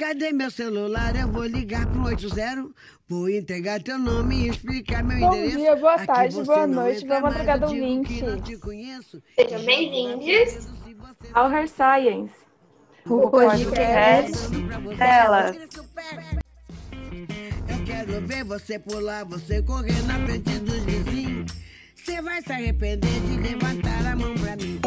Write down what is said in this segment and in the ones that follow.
Cadê meu celular? Eu vou ligar pro 80. Vou entregar teu nome e explicar meu Bom endereço. dia, boa Aqui tarde, boa noite, boa madrugada, ouvinte. que não te conheço. Sejam bem-vindos ao Her Science. O podcast delas. Eu quero ver você pular, você correr na frente dos vizinhos. Você vai se arrepender de levantar a mão pra mim.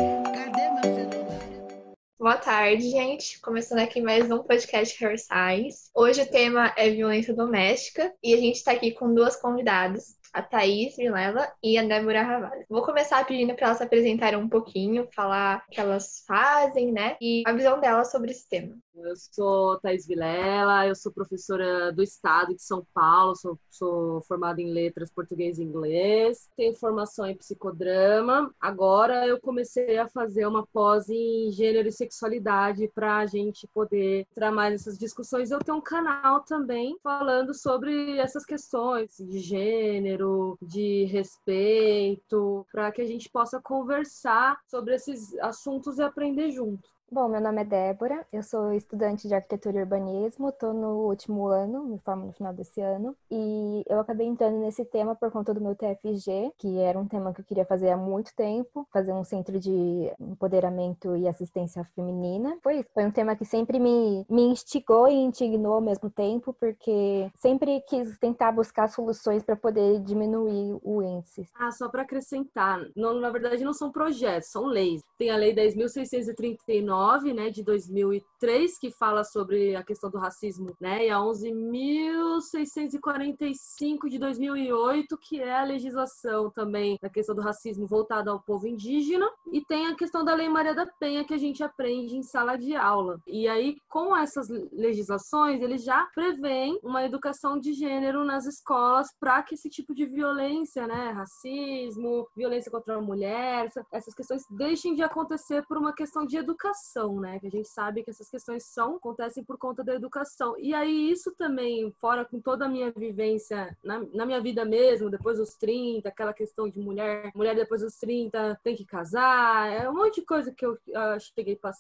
Boa tarde, gente. Começando aqui mais um podcast Hair Science. Hoje o tema é violência doméstica e a gente está aqui com duas convidadas, a Thaís Vilela e a Débora Ravalho. Vou começar pedindo para elas se apresentarem um pouquinho, falar o que elas fazem, né? E a visão delas sobre esse tema. Eu sou Thaís Vilela, eu sou professora do Estado de São Paulo, sou, sou formada em letras português e inglês, tenho formação em psicodrama. Agora eu comecei a fazer uma pós em gênero e sexualidade para a gente poder entrar mais nessas discussões. Eu tenho um canal também falando sobre essas questões de gênero, de respeito, para que a gente possa conversar sobre esses assuntos e aprender junto. Bom, meu nome é Débora, eu sou estudante de arquitetura e urbanismo, estou no último ano, me formo no final desse ano, e eu acabei entrando nesse tema por conta do meu TFG, que era um tema que eu queria fazer há muito tempo, fazer um centro de empoderamento e assistência feminina. Foi isso, foi um tema que sempre me, me instigou e indignou ao mesmo tempo, porque sempre quis tentar buscar soluções para poder diminuir o índice. Ah, só para acrescentar, não, na verdade não são projetos, são leis. Tem a lei 10.639, né, de 2003, que fala sobre a questão do racismo, né, e a 11.645 de 2008, que é a legislação também da questão do racismo voltada ao povo indígena, e tem a questão da Lei Maria da Penha, que a gente aprende em sala de aula. E aí, com essas legislações, eles já prevêem uma educação de gênero nas escolas para que esse tipo de violência, né, racismo, violência contra a mulher, essas questões deixem de acontecer por uma questão de educação, né? Que a gente sabe que essas questões são acontecem por conta da educação. E aí isso também, fora com toda a minha vivência na, na minha vida mesmo, depois dos 30, aquela questão de mulher, mulher depois dos 30 tem que casar, é um monte de coisa que eu cheguei a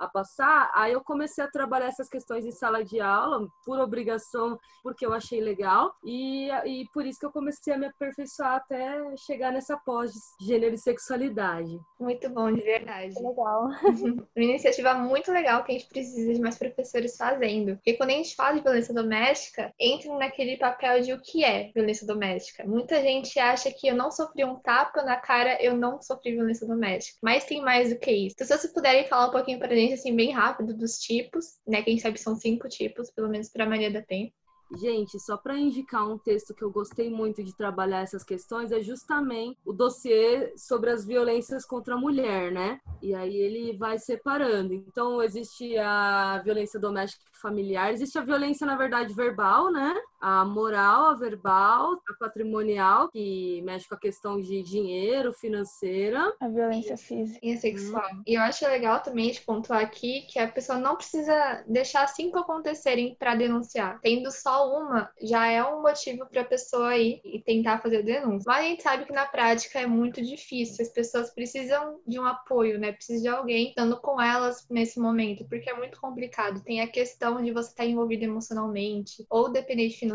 a passar, aí eu comecei a trabalhar essas questões em sala de aula, por obrigação, porque eu achei legal, e, e por isso que eu comecei a me aperfeiçoar até chegar nessa pós de gênero e sexualidade. Muito bom, de verdade. Legal. Uma iniciativa muito legal que a gente precisa de mais professores fazendo. Porque quando a gente fala de violência doméstica, entra naquele papel de o que é violência doméstica. Muita gente acha que eu não sofri um tapa na cara, eu não sofri violência doméstica. Mas tem mais do que isso. Então, se vocês puderem falar um pouquinho pra gente, assim, bem rápido dos tipos, né? Quem sabe são cinco tipos, pelo menos para Maria da Penha. Gente, só para indicar um texto que eu gostei muito de trabalhar essas questões é justamente o dossiê sobre as violências contra a mulher, né? E aí ele vai separando. Então, existe a violência doméstica e familiar, existe a violência, na verdade, verbal, né? A moral, a verbal, a patrimonial, que mexe com a questão de dinheiro, financeira. A violência física. E a sexual. Hum. E eu acho legal também de pontuar aqui que a pessoa não precisa deixar cinco acontecerem para denunciar. Tendo só uma, já é um motivo para a pessoa ir e tentar fazer denúncia. Mas a gente sabe que na prática é muito difícil. As pessoas precisam de um apoio, né? Precisam de alguém estando com elas nesse momento, porque é muito complicado. Tem a questão de você estar envolvido emocionalmente ou dependente financeiramente,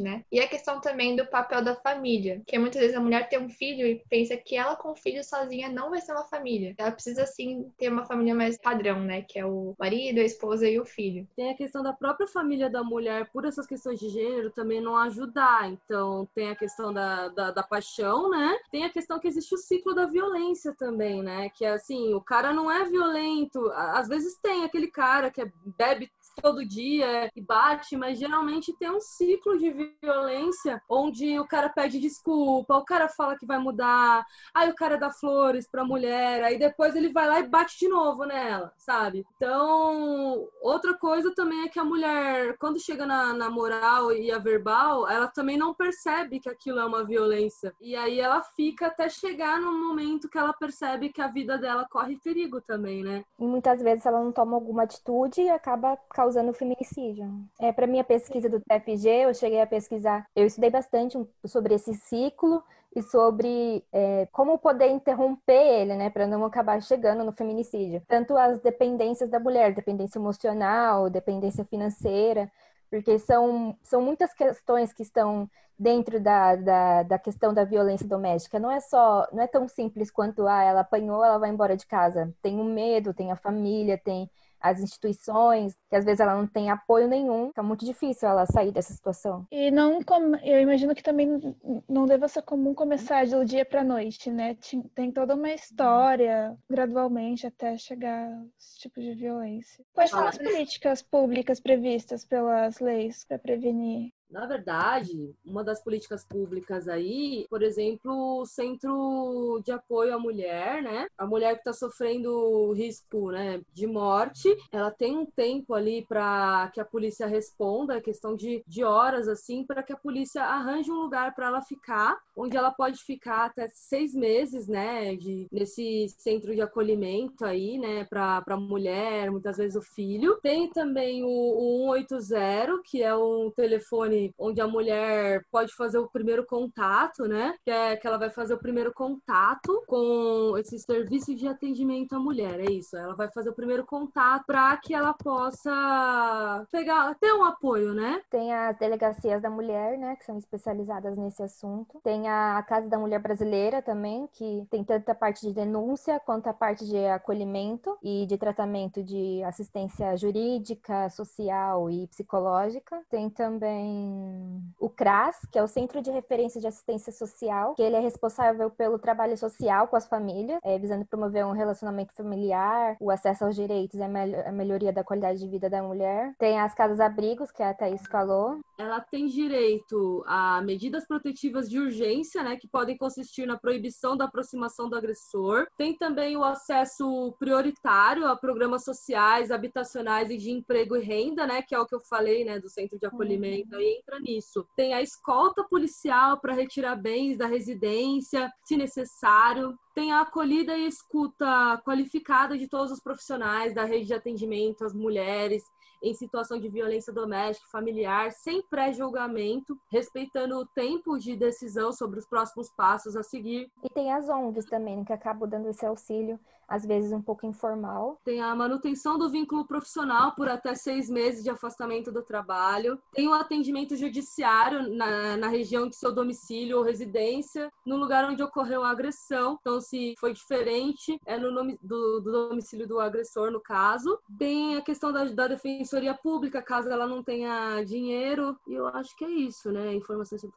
né? E a questão também do papel da família, que muitas vezes a mulher tem um filho e pensa que ela com o filho sozinha não vai ser uma família. Ela precisa sim ter uma família mais padrão, né? Que é o marido, a esposa e o filho. Tem a questão da própria família da mulher por essas questões de gênero também não ajudar. Então, tem a questão da, da, da, paixão, né? Tem a questão que existe o ciclo da violência também, né? Que é assim, o cara não é violento. Às vezes tem aquele cara que é, bebe todo dia e bate, mas geralmente tem um ciclo de violência onde o cara pede desculpa, o cara fala que vai mudar, aí o cara dá flores pra mulher, aí depois ele vai lá e bate de novo nela, sabe? Então, outra coisa também é que a mulher, quando chega na, na moral e a verbal, ela também não percebe que aquilo é uma violência. E aí ela fica até chegar no momento que ela percebe que a vida dela corre perigo também, né? E muitas vezes ela não toma alguma atitude e acaba causando feminicídio. É, para minha pesquisa do TFG, eu cheguei a pesquisar, eu estudei bastante sobre esse ciclo e sobre é, como poder interromper ele, né, para não acabar chegando no feminicídio. Tanto as dependências da mulher, dependência emocional, dependência financeira, porque são, são muitas questões que estão dentro da, da, da, questão da violência doméstica. Não é só, não é tão simples quanto ah, ela apanhou, ela vai embora de casa. Tem o medo, tem a família, tem as instituições, que às vezes ela não tem apoio nenhum, fica muito difícil ela sair dessa situação. E não, eu imagino que também não deva ser comum começar do dia para noite, né? Tem toda uma história gradualmente até chegar a esse tipo de violência. Quais são as políticas públicas previstas pelas leis para prevenir na verdade, uma das políticas públicas aí, por exemplo, o Centro de Apoio à Mulher, né? A mulher que está sofrendo risco né, de morte, ela tem um tempo ali para que a polícia responda, é questão de, de horas, assim, para que a polícia arranje um lugar para ela ficar, onde ela pode ficar até seis meses, né? De, nesse centro de acolhimento aí, né? Para a mulher, muitas vezes o filho. Tem também o, o 180, que é um telefone telefone onde a mulher pode fazer o primeiro contato, né? Que é que ela vai fazer o primeiro contato com esse serviço de atendimento à mulher. É isso. Ela vai fazer o primeiro contato para que ela possa pegar, ter um apoio, né? Tem as delegacias da mulher, né? Que são especializadas nesse assunto. Tem a Casa da Mulher Brasileira também, que tem tanto a parte de denúncia quanto a parte de acolhimento e de tratamento de assistência jurídica, social e psicológica. Tem também o CRAS, que é o Centro de Referência de Assistência Social, que ele é responsável pelo trabalho social com as famílias, é, visando promover um relacionamento familiar, o acesso aos direitos e a, mel a melhoria da qualidade de vida da mulher. Tem as casas-abrigos, que a Thaís falou. Ela tem direito a medidas protetivas de urgência, né, que podem consistir na proibição da aproximação do agressor. Tem também o acesso prioritário a programas sociais, habitacionais e de emprego e renda, né, que é o que eu falei, né, do centro de acolhimento uhum entra nisso. Tem a escolta policial para retirar bens da residência, se necessário. Tem a acolhida e escuta qualificada de todos os profissionais da rede de atendimento às mulheres em situação de violência doméstica familiar, sem pré-julgamento, respeitando o tempo de decisão sobre os próximos passos a seguir. E tem as ONGs também, que acabam dando esse auxílio às vezes um pouco informal. Tem a manutenção do vínculo profissional por até seis meses de afastamento do trabalho. Tem o atendimento judiciário na, na região de seu domicílio ou residência, no lugar onde ocorreu a agressão. Então, se foi diferente, é no nome do, do domicílio do agressor, no caso. Tem a questão da, da defensoria pública, caso ela não tenha dinheiro. E eu acho que é isso, né? Informação sobre.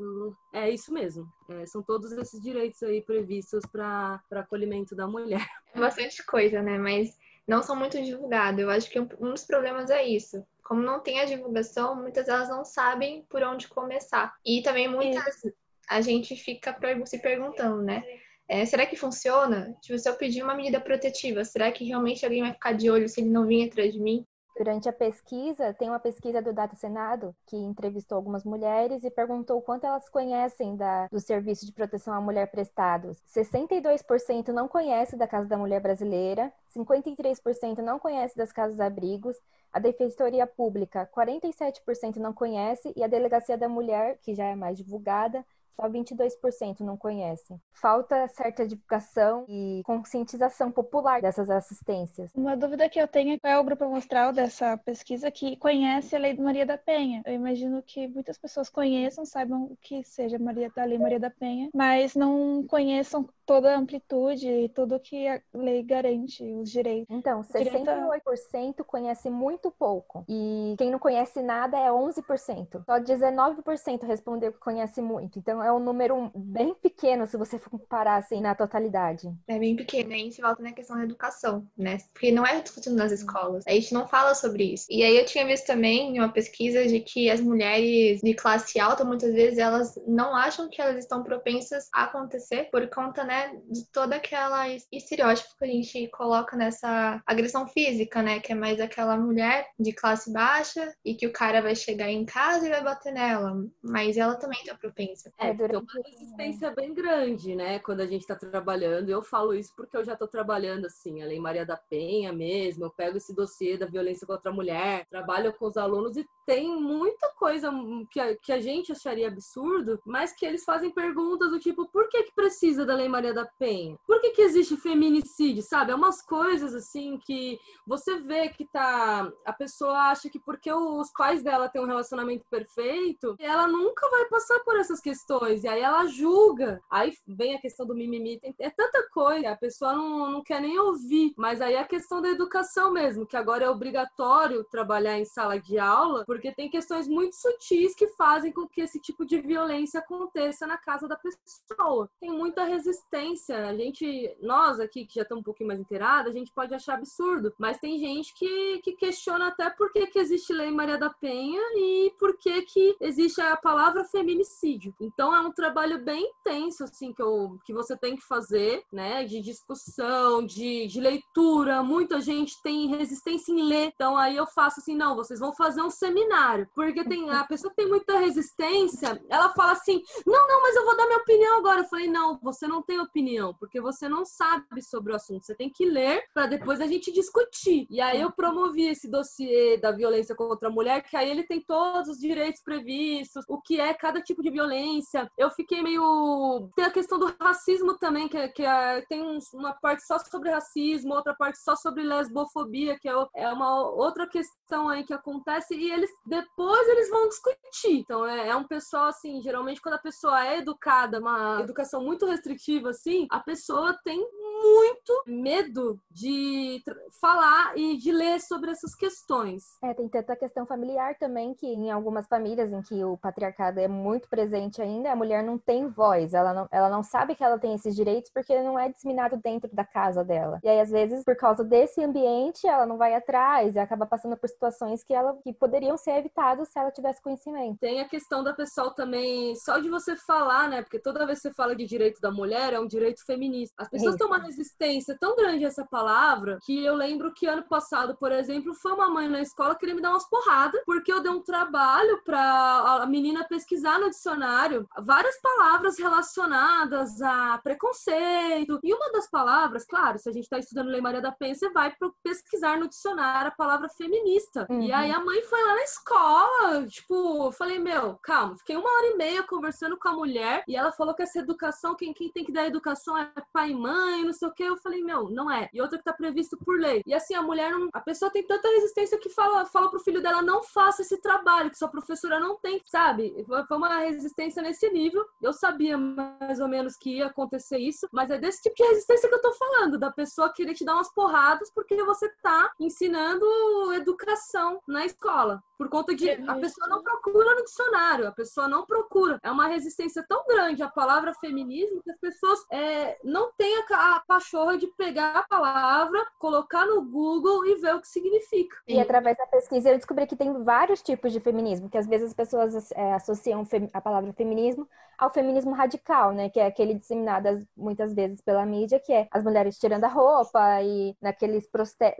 É isso mesmo. É, são todos esses direitos aí previstos para acolhimento da mulher. Bastante coisa, né? Mas não são muito divulgados. Eu acho que um dos problemas é isso. Como não tem a divulgação, muitas delas não sabem por onde começar. E também muitas é. a gente fica se perguntando, né? É, será que funciona? Tipo, se eu pedir uma medida protetiva, será que realmente alguém vai ficar de olho se ele não vir atrás de mim? Durante a pesquisa, tem uma pesquisa do Data Senado que entrevistou algumas mulheres e perguntou quanto elas conhecem da, do serviço de proteção à mulher prestados. 62% não conhece da Casa da Mulher Brasileira, 53% não conhece das casas abrigos, a Defensoria Pública 47% não conhece e a Delegacia da Mulher, que já é mais divulgada, só 22% não conhecem. Falta certa divulgação e conscientização popular dessas assistências. Uma dúvida que eu tenho é qual é o grupo amostral dessa pesquisa que conhece a Lei de Maria da Penha. Eu imagino que muitas pessoas conheçam, saibam o que seja Maria, a Lei Maria da Penha, mas não conheçam toda a amplitude e tudo que a lei garante, os direitos. Então, 68% conhece muito pouco. E quem não conhece nada é 11%. Só 19% respondeu que conhece muito. Então, é um número bem pequeno se você for comparar assim na totalidade. É bem pequeno. Aí a gente volta na questão da educação, né? Porque não é discutido nas escolas. A gente não fala sobre isso. E aí eu tinha visto também em uma pesquisa de que as mulheres de classe alta, muitas vezes, elas não acham que elas estão propensas a acontecer por conta, né, é de toda aquela estereótipo que a gente coloca nessa agressão física, né? Que é mais aquela mulher de classe baixa e que o cara vai chegar em casa e vai bater nela. Mas ela também tá propensa. É, tem uma resistência bem grande, né? Quando a gente tá trabalhando. Eu falo isso porque eu já tô trabalhando assim, a Lei Maria da Penha mesmo. Eu pego esse dossiê da violência contra a mulher, trabalho com os alunos e tem muita coisa que a, que a gente acharia absurdo, mas que eles fazem perguntas do tipo, por que que precisa da Lei Maria da Penha? Por que que existe feminicídio, sabe? É umas coisas assim que você vê que tá... A pessoa acha que porque os pais dela têm um relacionamento perfeito, ela nunca vai passar por essas questões. E aí ela julga. Aí vem a questão do mimimi. É tanta coisa, a pessoa não, não quer nem ouvir. Mas aí é a questão da educação mesmo, que agora é obrigatório trabalhar em sala de aula, porque tem questões muito sutis que fazem com que esse tipo de violência aconteça na casa da pessoa. Tem muita resistência. A gente, nós aqui que já estamos um pouquinho mais inteirados, a gente pode achar absurdo, mas tem gente que, que questiona até por que, que existe Lei Maria da Penha e por que, que existe a palavra feminicídio. Então é um trabalho bem intenso, assim, que, eu, que você tem que fazer, né? De discussão, de, de leitura. Muita gente tem resistência em ler. Então aí eu faço assim, não, vocês vão fazer um seminário. Porque tem a pessoa tem muita resistência, ela fala assim, não, não, mas eu vou dar minha opinião agora. Eu falei, não, você não tem opinião, porque você não sabe sobre o assunto. Você tem que ler para depois a gente discutir. E aí eu promovi esse dossiê da violência contra a mulher, que aí ele tem todos os direitos previstos, o que é cada tipo de violência. Eu fiquei meio. Tem a questão do racismo também, que, que é, tem uma parte só sobre racismo, outra parte só sobre lesbofobia, que é, é uma outra questão aí que acontece, e eles depois eles vão discutir. Então é, é um pessoal assim, geralmente quando a pessoa é educada, uma educação muito restritiva assim, a pessoa tem muito medo de falar e de ler sobre essas questões. É, tem tanta questão familiar também que em algumas famílias em que o patriarcado é muito presente ainda, a mulher não tem voz, ela não, ela não sabe que ela tem esses direitos porque não é disseminado dentro da casa dela. E aí às vezes por causa desse ambiente ela não vai atrás e acaba passando por situações que ela que poderiam ser evitadas se ela tivesse conhecimento. Tem a questão da pessoa também, só de você falar, né? Porque toda vez que você fala de direito da mulher é um direito feminista. As pessoas têm uma resistência tão grande a essa palavra que eu lembro que ano passado, por exemplo, foi uma mãe na escola querer me dar umas porradas porque eu dei um trabalho para a menina pesquisar no dicionário várias palavras relacionadas a preconceito. E uma das palavras, claro, se a gente está estudando Lei Maria da Penha, você vai pesquisar no dicionário a palavra feminista. Uhum. E aí a mãe foi lá na escola, tipo, falei, meu, calma, fiquei uma hora e meia conversando com a mulher e ela falou que essa educação, quem, quem tem que dar educação é pai e mãe, não sei o que. Eu falei, meu, não é. E outra que tá previsto por lei. E assim, a mulher não. A pessoa tem tanta resistência que fala, fala pro filho dela, não faça esse trabalho, que sua professora não tem, sabe? Foi uma resistência nesse nível. Eu sabia mais ou menos que ia acontecer isso, mas é desse tipo de resistência que eu tô falando, da pessoa querer te dar umas porradas porque você tá ensinando educação na escola. Por conta de a pessoa não procura no dicionário, a pessoa não procura. É uma resistência tão grande à palavra feminismo que as pessoas é, não têm a, a pachorra de pegar a palavra, colocar no Google e ver o que significa. E através da pesquisa eu descobri que tem vários tipos de feminismo, que às vezes as pessoas é, associam a palavra feminismo ao feminismo radical, né? Que é aquele disseminado muitas vezes pela mídia, que é as mulheres tirando a roupa e naqueles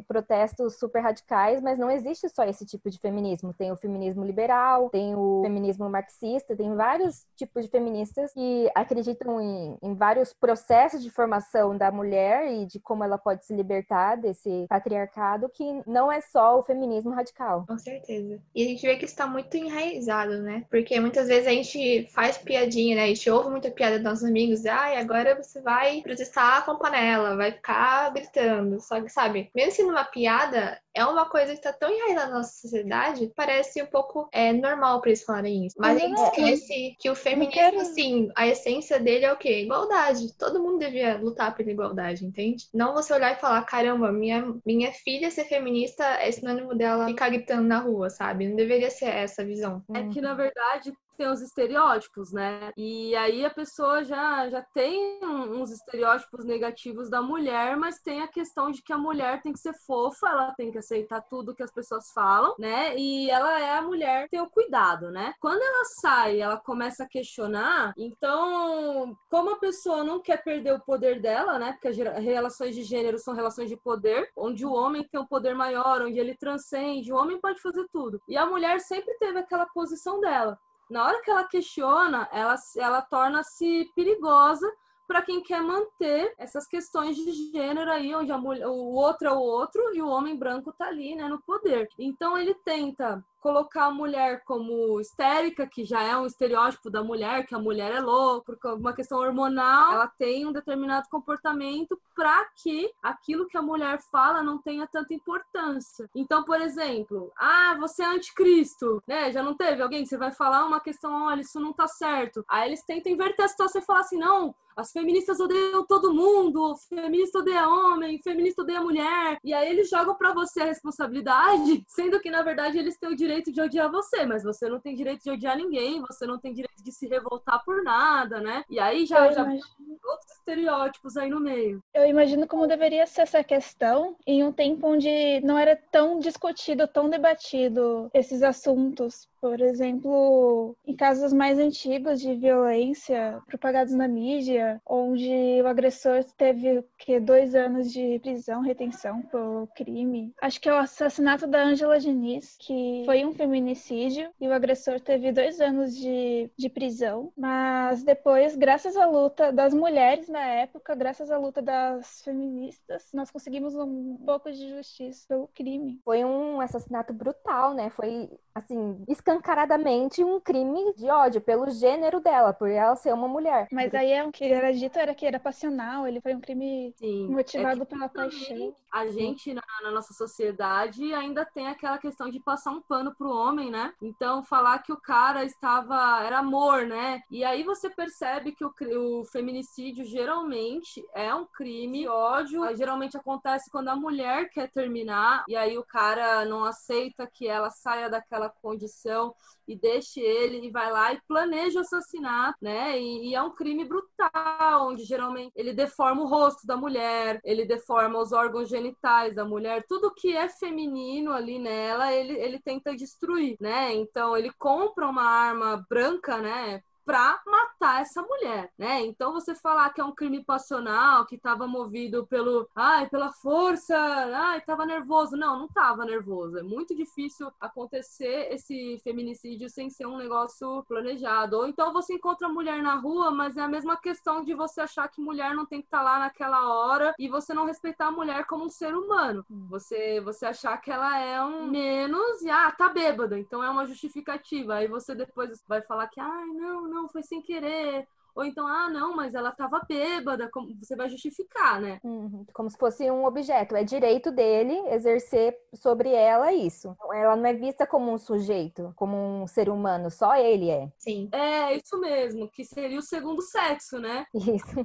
protestos super radicais, mas não existe só esse tipo de feminismo. Tem o feminismo liberal, tem o feminismo marxista, tem vários tipos de feministas que acreditam em, em vários processos de formação da mulher e de como ela pode se libertar desse patriarcado, que não é só o feminismo radical. Com certeza. E a gente vê que está muito enraizado, né? Porque muitas vezes a gente faz piadinha, né? A gente ouve muita piada dos nossos amigos, ai, ah, agora você vai protestar com panela, vai ficar gritando. Só que, sabe, mesmo sendo uma piada, é uma coisa que está tão enraizada na nossa sociedade, parece um pouco é, normal para eles falarem isso. Mas a gente esquece que o feminismo, assim, a essência dele é o quê? Igualdade. Todo mundo devia lutar pela igualdade, entende? Não você olhar e falar, caramba, minha, minha filha ser feminista é sinônimo dela ficar gritando na rua, sabe? Não deveria ser essa a visão. É que, na verdade, tem os estereótipos, né? E aí a pessoa já, já tem uns estereótipos negativos da mulher, mas tem a questão de que a mulher tem que ser fofa, ela tem que aceitar tudo que as pessoas falam, né? E ela é a mulher tem o cuidado, né? Quando ela sai, ela começa a questionar, então, como a pessoa não quer perder o poder dela, né? Porque as relações de gênero são relações de poder, onde o homem tem um poder maior, onde ele transcende, o homem pode fazer tudo. E a mulher sempre teve aquela posição dela. Na hora que ela questiona, ela, ela torna-se perigosa para quem quer manter essas questões de gênero aí, onde a mulher, o outro é o outro e o homem branco tá ali, né, no poder. Então ele tenta colocar a mulher como histérica, que já é um estereótipo da mulher, que a mulher é louca, por uma questão hormonal, ela tem um determinado comportamento para que aquilo que a mulher fala não tenha tanta importância. Então, por exemplo, ah, você é anticristo, né? Já não teve alguém que você vai falar uma questão, olha, isso não tá certo. Aí eles tentam inverter a situação e falar assim, não, as feministas odeiam todo mundo, feminista odeia homem, feminista odeia mulher. E aí eles jogam para você a responsabilidade, sendo que na verdade eles têm o direito direito de odiar você, mas você não tem direito de odiar ninguém, você não tem direito de se revoltar por nada, né? E aí já, já outros estereótipos aí no meio. Eu imagino como deveria ser essa questão em um tempo onde não era tão discutido, tão debatido esses assuntos por exemplo, em casos mais antigos de violência propagados na mídia, onde o agressor teve que dois anos de prisão, retenção pelo crime. Acho que é o assassinato da Angela Diniz, que foi um feminicídio, e o agressor teve dois anos de, de prisão. Mas depois, graças à luta das mulheres na época, graças à luta das feministas, nós conseguimos um pouco de justiça pelo crime. Foi um assassinato brutal, né? Foi assim, escancaradamente um crime de ódio pelo gênero dela, por ela ser uma mulher. Mas aí é o que era dito era que era passional, ele foi um crime Sim, motivado é pela paixão. A gente na, na, nossa sociedade ainda tem aquela questão de passar um pano pro homem, né? Então falar que o cara estava era amor, né? E aí você percebe que o, o feminicídio geralmente é um crime de ódio, geralmente acontece quando a mulher quer terminar e aí o cara não aceita que ela saia daquela condição e deixe ele e vai lá e planeja o assassinato, né? E, e, é um crime brutal, onde geralmente ele deforma o rosto da mulher, ele deforma os órgãos genitais da mulher, tudo que é feminino ali nela, ele, ele tenta destruir, né? Então ele compra uma arma branca, né? Para matar essa mulher, né? Então você falar que é um crime passional, que estava movido pelo, ai, pela força, ai, estava nervoso. Não, não estava nervoso. É muito difícil acontecer esse feminicídio sem ser um negócio planejado. Ou então você encontra a mulher na rua, mas é a mesma questão de você achar que mulher não tem que estar tá lá naquela hora e você não respeitar a mulher como um ser humano. Hum. Você você achar que ela é um menos e ah, tá bêbada, então é uma justificativa. Aí você depois vai falar que ai, não, não não, foi sem querer. Ou então, ah, não, mas ela estava bêbada, como você vai justificar, né? Uhum. Como se fosse um objeto. É direito dele exercer sobre ela isso. Ela não é vista como um sujeito, como um ser humano, só ele é. Sim. É, isso mesmo, que seria o segundo sexo, né? Isso.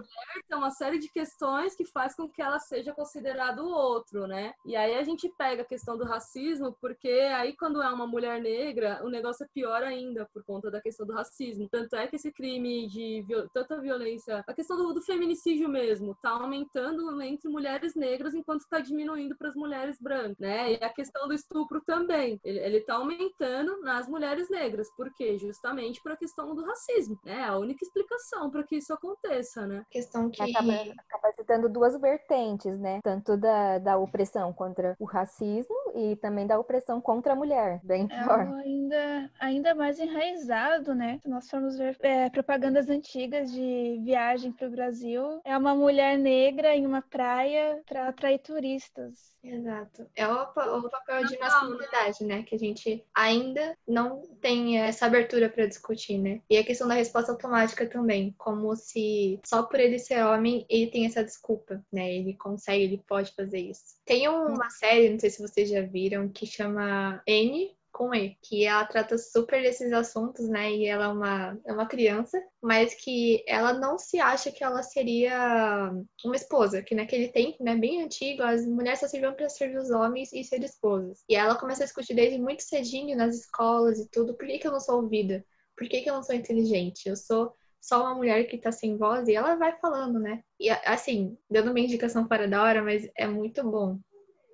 Tem uma série de questões que faz com que ela seja considerada o outro, né? E aí a gente pega a questão do racismo, porque aí quando é uma mulher negra, o negócio é pior ainda por conta da questão do racismo. Tanto é que esse crime de tanta violência, a questão do, do feminicídio mesmo, tá aumentando entre mulheres negras enquanto está diminuindo para as mulheres brancas, né? E a questão do estupro também, ele, ele tá aumentando nas mulheres negras, por quê? Justamente para a questão do racismo, né? A única explicação para que isso aconteça, né? Questão que acaba, acaba citando duas vertentes, né? Tanto da, da opressão contra o racismo e também da opressão contra a mulher, bem é pior. ainda, ainda mais enraizado, né? Se nós formos ver é, propagandas antigas de viagem para o Brasil é uma mulher negra em uma praia para atrair turistas. Exato. É o, o papel de masculinidade, né? Que a gente ainda não tem essa abertura para discutir, né? E a questão da resposta automática também, como se só por ele ser homem ele tem essa desculpa, né? Ele consegue, ele pode fazer isso. Tem uma série, não sei se vocês já viram, que chama N com E, que ela trata super desses assuntos, né? E ela é uma, é uma criança, mas que ela não se acha que ela seria uma esposa, que naquele tempo, né, bem antigo, as mulheres só serviam para servir os homens e ser esposas. E ela começa a discutir desde muito cedinho nas escolas e tudo, por que, que eu não sou ouvida? por que, que eu não sou inteligente? Eu sou só uma mulher que tá sem voz e ela vai falando, né? E assim, dando uma indicação fora da hora, mas é muito bom.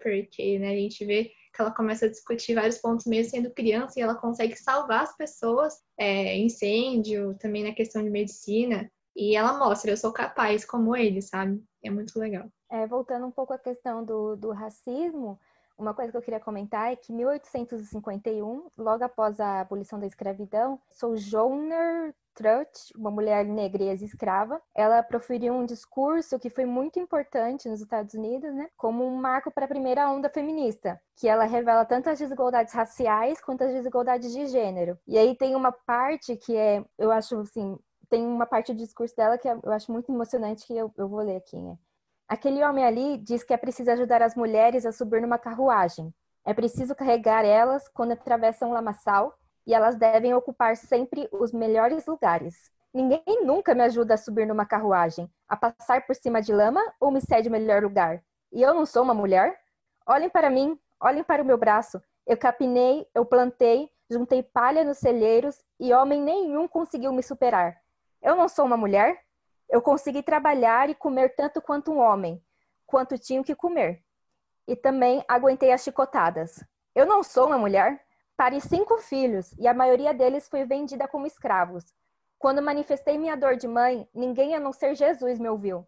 Porque, né, a gente vê que ela começa a discutir vários pontos mesmo sendo criança e ela consegue salvar as pessoas, é, incêndio, também na questão de medicina. E ela mostra, eu sou capaz como ele, sabe? É muito legal. É, voltando um pouco à questão do, do racismo, uma coisa que eu queria comentar é que em 1851, logo após a abolição da escravidão, Sojourner Truth, uma mulher negra e ex-escrava, ela proferiu um discurso que foi muito importante nos Estados Unidos, né, como um marco para a primeira onda feminista, que ela revela tanto as desigualdades raciais quanto as desigualdades de gênero. E aí tem uma parte que é, eu acho assim, tem uma parte do discurso dela que eu acho muito emocionante que eu, eu vou ler aqui, né? Aquele homem ali diz que é preciso ajudar as mulheres a subir numa carruagem. É preciso carregar elas quando atravessam o lamaçal e elas devem ocupar sempre os melhores lugares. Ninguém nunca me ajuda a subir numa carruagem, a passar por cima de lama ou me cede o melhor lugar. E eu não sou uma mulher? Olhem para mim, olhem para o meu braço. Eu capinei, eu plantei, juntei palha nos celeiros e homem nenhum conseguiu me superar. Eu não sou uma mulher? Eu consegui trabalhar e comer tanto quanto um homem, quanto tinha que comer. E também aguentei as chicotadas. Eu não sou uma mulher. Pari cinco filhos e a maioria deles foi vendida como escravos. Quando manifestei minha dor de mãe, ninguém a não ser Jesus me ouviu.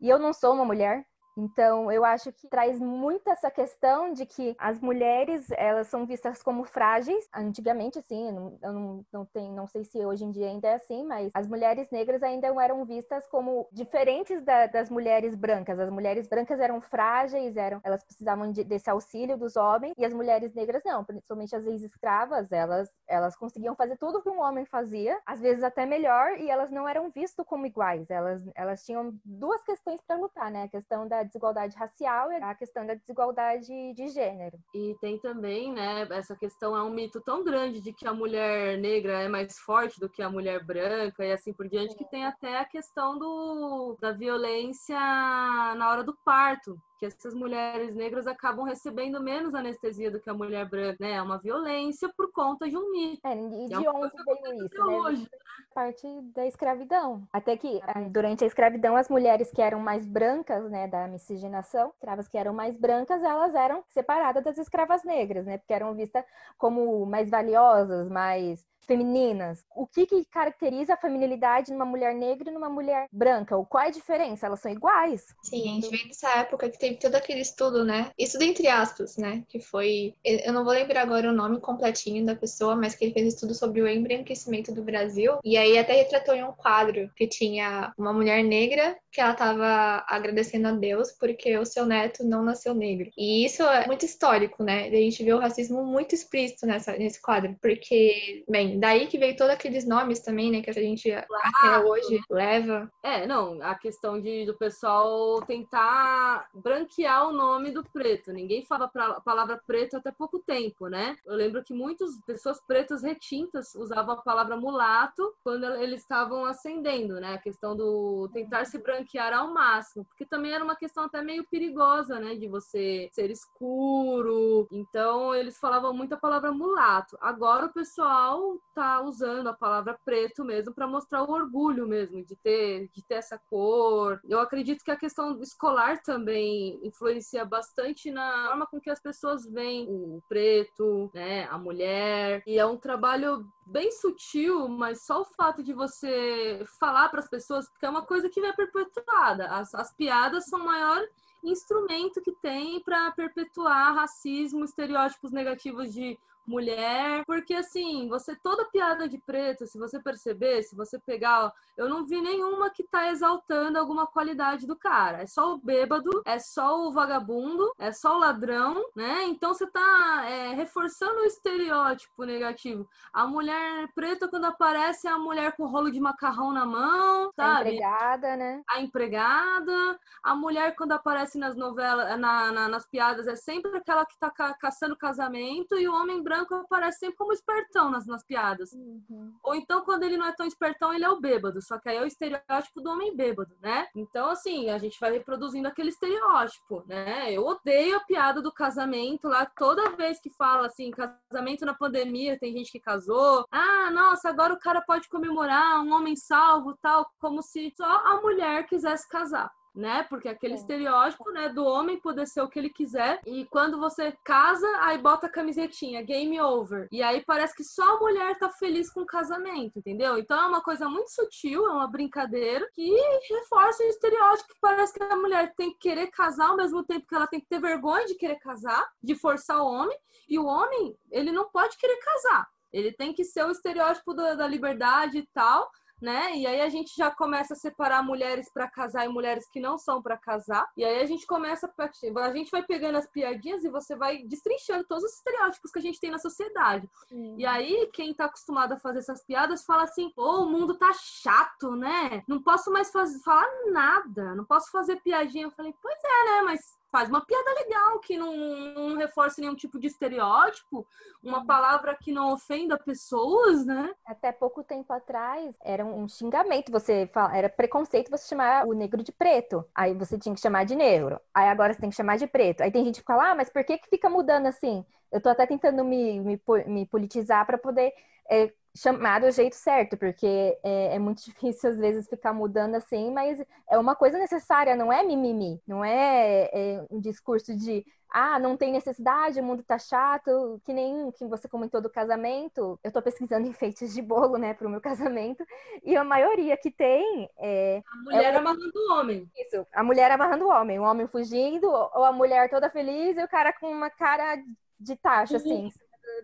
E eu não sou uma mulher. Então, eu acho que traz muito essa questão de que as mulheres, elas são vistas como frágeis. Antigamente, assim, eu não, não, tenho, não sei se hoje em dia ainda é assim, mas as mulheres negras ainda eram vistas como diferentes da, das mulheres brancas. As mulheres brancas eram frágeis, eram, elas precisavam de, desse auxílio dos homens, e as mulheres negras não, principalmente as ex-escravas, elas, elas conseguiam fazer tudo que um homem fazia, às vezes até melhor, e elas não eram vistas como iguais. Elas, elas tinham duas questões para lutar, né? A questão da desigualdade racial e a questão da desigualdade de gênero. E tem também, né, essa questão é um mito tão grande de que a mulher negra é mais forte do que a mulher branca e assim por diante, que tem até a questão do, da violência na hora do parto que essas mulheres negras acabam recebendo menos anestesia do que a mulher branca, né? É uma violência por conta de um mito. É, e de é onde veio isso, né? Hoje. Parte da escravidão. Até que ah, durante a escravidão as mulheres que eram mais brancas, né, da miscigenação, escravas que eram mais brancas, elas eram separadas das escravas negras, né? Porque eram vistas como mais valiosas, mais femininas. O que, que caracteriza a feminilidade numa mulher negra e numa mulher branca? Ou qual é a diferença? Elas são iguais? Sim, a gente vem dessa época que teve todo aquele estudo, né? Estudo entre aspas, né? Que foi. Eu não vou lembrar agora o nome completinho da pessoa, mas que ele fez estudo sobre o embranquecimento do Brasil. E aí até retratou em um quadro que tinha uma mulher negra que ela estava agradecendo a Deus porque o seu neto não nasceu negro. E isso é muito histórico, né? A gente vê o racismo muito explícito nessa, nesse quadro. Porque, bem, daí que veio todos aqueles nomes também, né, que a gente claro. até hoje leva. É, não, a questão de do pessoal tentar branquear o nome do preto. Ninguém fala a palavra preto até pouco tempo, né? Eu lembro que muitas pessoas pretas retintas usavam a palavra mulato quando eles estavam ascendendo, né? A questão do tentar se branquear ao máximo, porque também era uma questão até meio perigosa, né, de você ser escuro. Então, eles falavam muito a palavra mulato. Agora o pessoal tá usando a palavra preto mesmo para mostrar o orgulho mesmo de ter de ter essa cor. Eu acredito que a questão escolar também influencia bastante na forma com que as pessoas veem o preto, né, a mulher. E é um trabalho bem sutil, mas só o fato de você falar para as pessoas, porque é uma coisa que é perpetuada. As, as piadas são o maior instrumento que tem para perpetuar racismo, estereótipos negativos de mulher, porque assim, você toda piada de preto, se você perceber, se você pegar, ó, eu não vi nenhuma que tá exaltando alguma qualidade do cara. É só o bêbado, é só o vagabundo, é só o ladrão, né? Então você tá é, reforçando o estereótipo negativo. A mulher preta, quando aparece, é a mulher com rolo de macarrão na mão, sabe? A empregada, né? A empregada. A mulher, quando aparece nas novelas, na, na, nas piadas, é sempre aquela que tá ca caçando casamento, e o homem branco branco aparece sempre como espertão nas, nas piadas. Uhum. Ou então, quando ele não é tão espertão, ele é o bêbado. Só que aí é o estereótipo do homem bêbado, né? Então, assim, a gente vai reproduzindo aquele estereótipo, né? Eu odeio a piada do casamento lá. Toda vez que fala assim, casamento na pandemia, tem gente que casou. Ah, nossa, agora o cara pode comemorar um homem salvo, tal, como se só a mulher quisesse casar né? Porque aquele É. estereótipo, né, do homem poder ser o que ele quiser e quando você casa, aí bota a camisetinha, game over. E aí parece que só a mulher tá feliz com o casamento, entendeu? Então é uma coisa muito sutil, é uma brincadeira que reforça o estereótipo que parece que a mulher tem que querer casar ao mesmo tempo que ela tem que ter vergonha de querer casar, de forçar o homem, e o homem, ele não pode querer casar. Ele tem que ser o estereótipo da, da liberdade e tal, né? E aí a gente já começa a separar mulheres para casar e mulheres que não são para casar. E aí a gente começa a, a gente vai pegando as piadinhas e você vai destrinchando todos os estereótipos que a gente tem na sociedade. E aí quem tá acostumado a fazer essas piadas fala assim: "Pô, o mundo tá chato, né? Não posso mais fazer, falar nada, não posso fazer piadinha". Eu falei: "Pois é, né? Mas faz uma piada legal que não, não reforce nenhum tipo de estereótipo, uma palavra que não ofenda pessoas, né? Até pouco tempo atrás era um xingamento, você fala, era preconceito você chamar o negro de preto. Aí você tinha que chamar de negro. Aí agora você tem que chamar de preto. Aí tem gente que fala, ah, mas por que, que fica mudando assim? Eu tô até tentando me, me, me politizar para poder é, chamar do jeito certo, porque é, é muito difícil às vezes ficar mudando assim, mas é uma coisa necessária, não é mimimi, não é, é um discurso de ah, não tem necessidade, o mundo tá chato, que nem que você comentou do casamento. Eu tô pesquisando enfeites de bolo, né, pro meu casamento, e a maioria que tem é A mulher amarrando o homem. isso, a mulher amarrando o homem, o homem fugindo, ou a mulher toda feliz e o cara com uma cara de taxa, assim,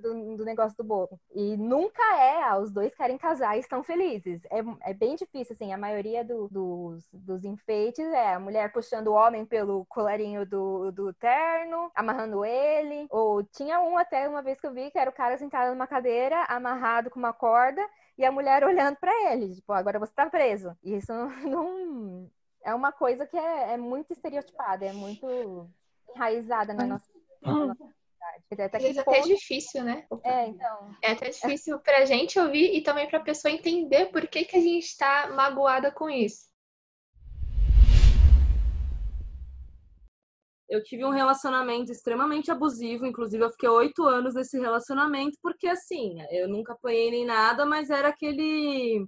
do, do negócio do bolo. E nunca é, ah, os dois querem casar e estão felizes. É, é bem difícil, assim, a maioria do- dos, dos enfeites é a mulher puxando o homem pelo colarinho do, do terno, amarrando ele. Ou tinha um até uma vez que eu vi que era o cara sentado numa cadeira, amarrado com uma corda, e a mulher olhando pra ele, tipo, agora você tá preso. E isso não. É uma coisa que é, é muito estereotipada, é muito enraizada na nossa, na nossa. Até Às vezes até é ponto- difícil, né? É, então. É até difícil pra gente ouvir e também pra pessoa entender por que, que a gente tá magoada com isso. Eu tive um relacionamento extremamente abusivo, inclusive eu fiquei oito anos nesse relacionamento, porque assim, eu nunca apanhei nem nada, mas era aquele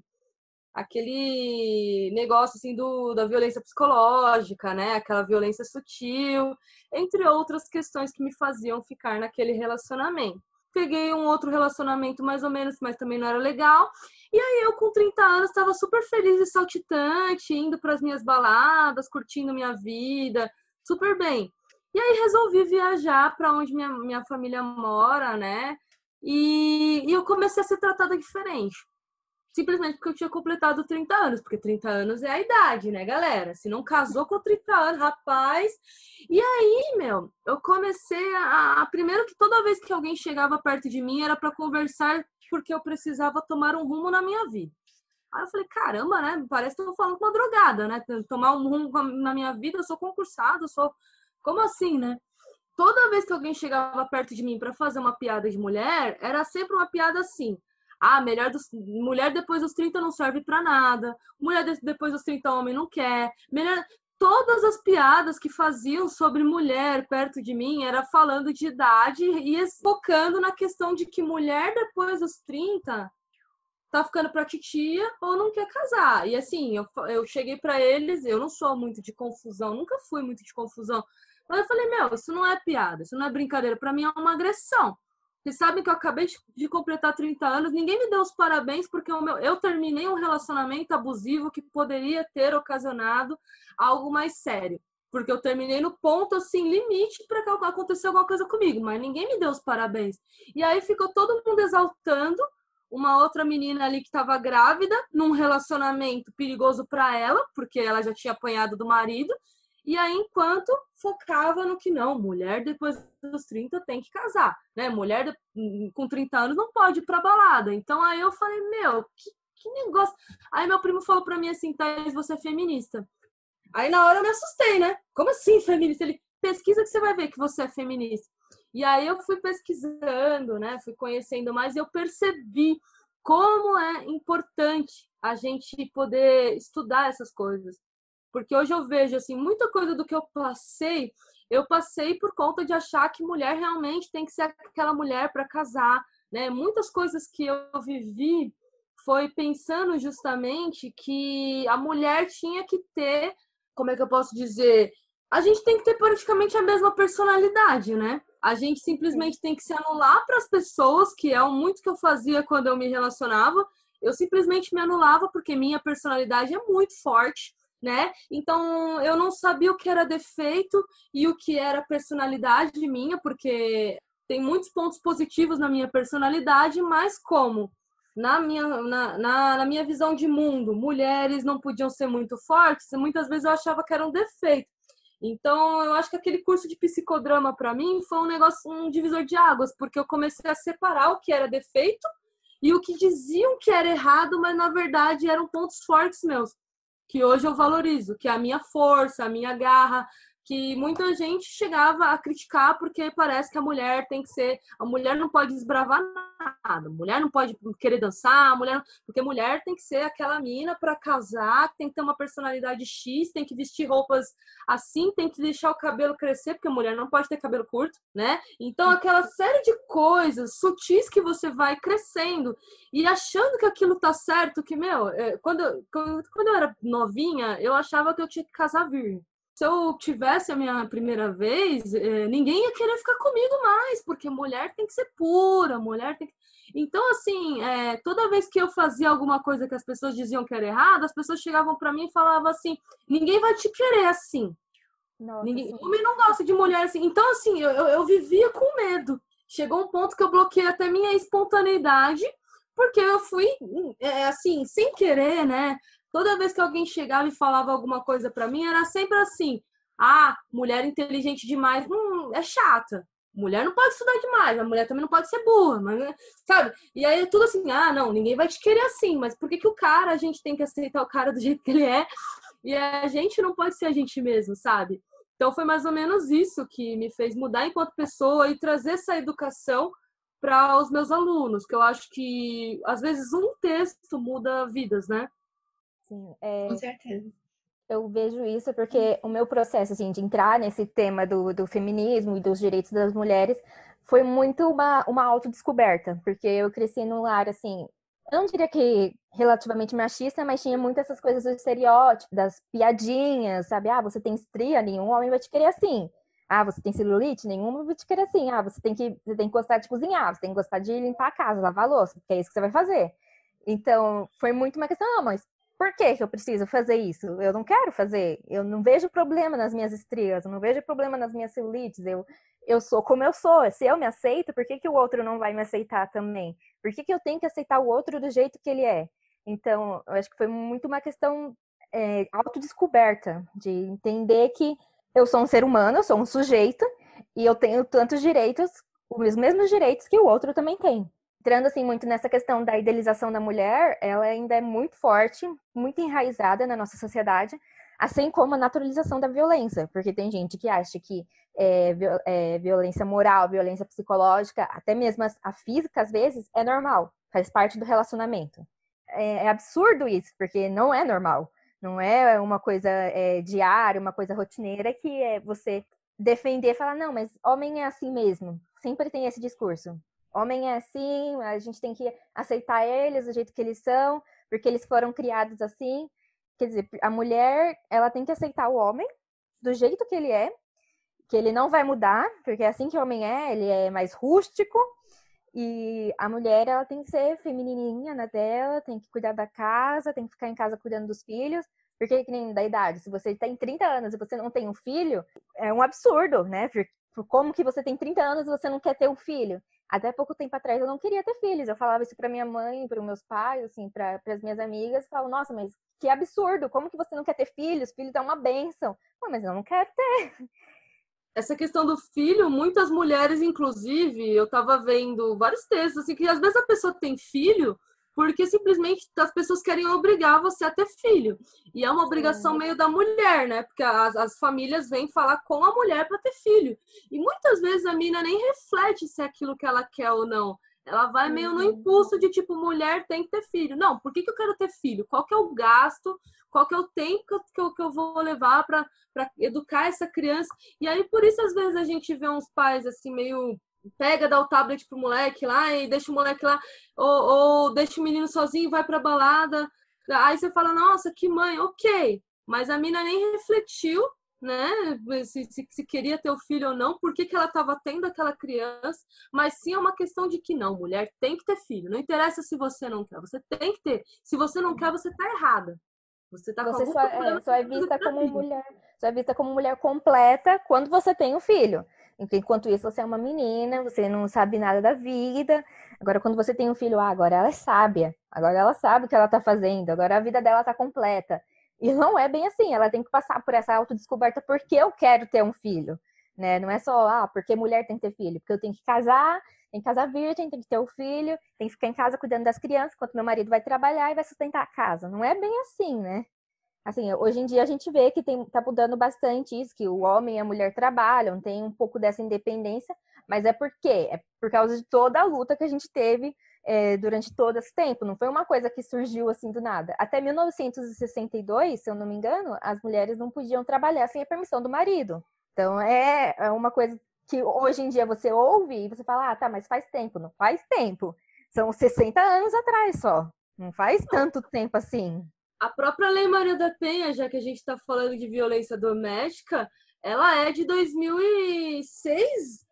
aquele negócio assim do, da violência psicológica, né? Aquela violência sutil, entre outras questões que me faziam ficar naquele relacionamento. Peguei um outro relacionamento mais ou menos, mas também não era legal. E aí eu com 30 anos estava super feliz e saltitante, indo para as minhas baladas, curtindo minha vida, super bem. E aí resolvi viajar para onde minha, minha família mora, né? E, e eu comecei a ser tratada diferente. Simplesmente porque eu tinha completado 30 anos, porque 30 anos é a idade, né, galera? Se não casou com 30 anos, rapaz. E aí, meu, eu comecei a. Primeiro que toda vez que alguém chegava perto de mim era para conversar porque eu precisava tomar um rumo na minha vida. Aí eu falei, caramba, né? Parece que eu tô falando com uma drogada, né? Tomar um rumo na minha vida, eu sou concursado, eu sou. Como assim, né? Toda vez que alguém chegava perto de mim para fazer uma piada de mulher, era sempre uma piada assim. Ah, melhor dos... mulher depois dos 30 não serve para nada. Mulher de- depois dos 30 homem não quer. Melhor todas as piadas que faziam sobre mulher perto de mim era falando de idade e focando na questão de que mulher depois dos 30 tá ficando pra titia ou não quer casar. E assim, eu, eu cheguei pra eles, eu não sou muito de confusão, nunca fui muito de confusão. Mas eu falei, meu, isso não é piada, isso não é brincadeira, pra mim é uma agressão. Vocês sabem que eu acabei de, completar 30 anos, ninguém me deu os parabéns porque o meu, eu terminei um relacionamento abusivo que poderia ter ocasionado algo mais sério. Porque eu terminei no ponto, assim, limite para que acontecer alguma coisa comigo, mas ninguém me deu os parabéns. E aí ficou todo mundo exaltando uma outra menina ali que estava grávida, num relacionamento perigoso para ela, porque ela já tinha apanhado do marido. E aí, enquanto focava no que não, mulher depois dos 30 tem que casar, né? Mulher de- com 30 anos não pode ir pra balada. Então aí eu falei, meu, que, que negócio. Aí meu primo falou pra mim assim, Thaís, você é feminista. Aí na hora eu me assustei, né? Como assim feminista? Ele pesquisa que você vai ver que você é feminista. E aí eu fui pesquisando, né? Fui conhecendo mais e eu percebi como é importante a gente poder estudar essas coisas. Porque hoje eu vejo assim, muita coisa do que eu passei, eu passei por conta de achar que mulher realmente tem que ser aquela mulher para casar, né? Muitas coisas que eu vivi foi pensando justamente que a mulher tinha que ter, como é que eu posso dizer, a gente tem que ter praticamente a mesma personalidade, né? A gente simplesmente tem que se anular para as pessoas, que é o muito que eu fazia quando eu me relacionava. Eu simplesmente me anulava porque minha personalidade é muito forte, né? Então eu não sabia o que era defeito e o que era personalidade minha, porque tem muitos pontos positivos na minha personalidade, mas como na minha, na, na, na, minha visão de mundo, mulheres não podiam ser muito fortes, muitas vezes eu achava que era um defeito. Então, eu acho que aquele curso de psicodrama para mim foi um negócio, um divisor de águas, porque eu comecei a separar o que era defeito e o que diziam que era errado, mas na verdade eram pontos fortes meus, que hoje eu valorizo, que é a minha força, a minha garra, que muita gente chegava a criticar porque parece que a mulher tem que ser, a mulher não pode desbravar nada, a mulher não pode querer dançar, a mulher, porque mulher tem que ser aquela mina para casar, tem que ter uma personalidade X, tem que vestir roupas assim, tem que deixar o cabelo crescer, porque a mulher não pode ter cabelo curto, né? Então aquela série de coisas sutis que você vai crescendo e achando que aquilo tá certo, que meu, é, quando, quando eu era novinha, eu achava que eu tinha que casar virgem se eu tivesse a minha primeira vez, eh, ninguém ia querer ficar comigo mais, porque mulher tem que ser pura, mulher tem que... Então, assim, é, toda vez que eu fazia alguma coisa que as pessoas diziam que era errado, as pessoas chegavam para mim e falavam assim: ninguém vai te querer assim. Nossa, ninguém... Homem não gosta de mulher assim. Então, assim, eu, eu vivia com medo. Chegou um ponto que eu bloqueei até minha espontaneidade, porque eu fui, é, assim, sem querer, né? Toda vez que alguém chegava e falava alguma coisa para mim, era sempre assim: ah, mulher inteligente demais hum, é chata. Mulher não pode estudar demais, a mulher também não pode ser burra, mas, né, sabe? E aí é tudo assim, ah, não, ninguém vai te querer assim, mas por que, que o cara, a gente tem que aceitar o cara do jeito que ele é e a gente não pode ser a gente mesmo, sabe? Então foi mais ou menos isso que me fez mudar enquanto pessoa e trazer essa educação para os meus alunos, que eu acho que às vezes um texto muda vidas, né? Sim, é, Com certeza. Eu vejo isso porque o meu processo assim, de entrar nesse tema do, do feminismo e dos direitos das mulheres foi muito uma, uma autodescoberta, porque eu cresci num lar assim, eu não diria que relativamente machista, mas tinha muitas essas coisas do estereótipo, das piadinhas, sabe? Ah, você tem estria, nenhum homem vai te querer assim. Ah, você tem celulite, nenhum vai te querer assim. Ah, você tem que, você tem que gostar de cozinhar, você tem que gostar de limpar a casa, lavar a louça, porque é isso que você vai fazer. Então, foi muito uma questão, não, mas por que, que eu preciso fazer isso? Eu não quero fazer. Eu não vejo problema nas minhas estrias, eu não vejo problema nas minhas celulites. Eu, eu sou como eu sou. Se eu me aceito, por que, que o outro não vai me aceitar também? Por que, que eu tenho que aceitar o outro do jeito que ele é? Então, eu acho que foi muito uma questão é, autodescoberta, de entender que eu sou um ser humano, eu sou um sujeito, e eu tenho tantos direitos, os mesmos direitos que o outro também tem entrando assim muito nessa questão da idealização da mulher, ela ainda é muito forte, muito enraizada na nossa sociedade, assim como a naturalização da violência, porque tem gente que acha que é, é, violência moral, violência psicológica, até mesmo a, física às vezes é normal, faz parte do relacionamento. É, é absurdo isso, porque não é normal, não é uma coisa é, diária, uma coisa rotineira que é você defender, falar não, mas homem é assim mesmo. Sempre tem esse discurso homem é assim, a gente tem que aceitar eles do jeito que eles são, porque eles foram criados assim. Quer dizer, a mulher, ela tem que aceitar o homem do jeito que ele é, que ele não vai mudar, porque é assim que o homem é, ele é mais rústico. E a mulher, ela tem que ser feminininha na dela, tem que cuidar da casa, tem que ficar em casa cuidando dos filhos. Porque, que nem da idade, se você tem 30 anos e você não tem um filho, é um absurdo, né? Como que você tem 30 anos e você não quer ter um filho? Até pouco tempo atrás eu não queria ter filhos. Eu falava isso para minha mãe, para meus pais, assim, para as minhas amigas. Falo, nossa, mas que absurdo! Como que você não quer ter filhos? Filhos é uma benção. mas eu não quero ter. Essa questão do filho, muitas mulheres, inclusive, eu estava vendo vários textos, assim, que às vezes a pessoa tem filho, porque simplesmente as pessoas querem obrigar você a ter filho. E é uma obrigação meio da mulher, né? Porque as, as famílias vêm falar com a mulher para ter filho. E muitas vezes a mina nem reflete se é aquilo que ela quer ou não. Ela vai meio no uhum. impulso de tipo, mulher tem que ter filho. Não, por que, que eu quero ter filho? Qual que é o gasto? Qual que é o tempo que eu, que eu vou levar para educar essa criança? E aí, por isso, às vezes, a gente vê uns pais assim, meio pega, dá o tablet pro moleque lá e deixa o moleque lá, ou, ou deixa o menino sozinho e vai pra balada. Aí você fala, nossa, que mãe, ok. Mas a mina nem refletiu, né? Se, se, se queria ter o filho ou não, por que, que ela estava tendo aquela criança, mas sim é uma questão de que não, mulher tem que ter filho. Não interessa se você não quer, você tem que ter. Se você não quer, você tá errada. Você tá você só, é, só é vista como mulher, só é vista como mulher completa quando você tem o um filho. Enquanto isso, você é uma menina, você não sabe nada da vida. Agora, quando você tem um filho, ah, agora ela é sábia, agora ela sabe o que ela está fazendo, agora a vida dela está completa. E não é bem assim, ela tem que passar por essa autodescoberta porque eu quero ter um filho. Né? Não é só, ah, porque mulher tem que ter filho, porque eu tenho que casar, tem que casar virgem, tem que ter o um filho, tem que ficar em casa cuidando das crianças, enquanto meu marido vai trabalhar e vai sustentar a casa. Não é bem assim, né? Assim, hoje em dia a gente vê que tem, tá mudando bastante isso, que o homem e a mulher trabalham, tem um pouco dessa independência, mas é por quê? É por causa de toda a luta que a gente teve é, durante todo esse tempo. Não foi uma coisa que surgiu assim do nada. Até 1962, se eu não me engano, as mulheres não podiam trabalhar sem a permissão do marido. Então é, é uma coisa que hoje em dia você ouve e você fala, ah, tá, mas faz tempo. Não faz tempo. São 60 anos atrás só. Não faz tanto tempo assim. A própria Lei Maria da Penha, já que a gente está falando de violência doméstica, ela é de 2006.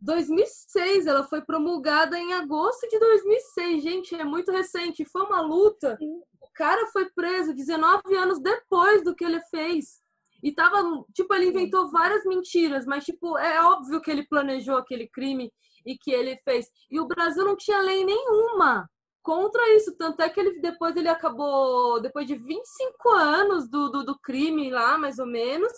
2006, ela foi promulgada em agosto de 2006. Gente, é muito recente. Foi uma luta. O cara foi preso 19 anos depois do que ele fez. E tava, tipo, ele inventou várias mentiras, mas, tipo, é óbvio que ele planejou aquele crime e que ele fez. E o Brasil não tinha lei nenhuma contra isso. Tanto é que ele depois ele acabou, depois de 25 anos do, do, do, crime lá, mais ou menos,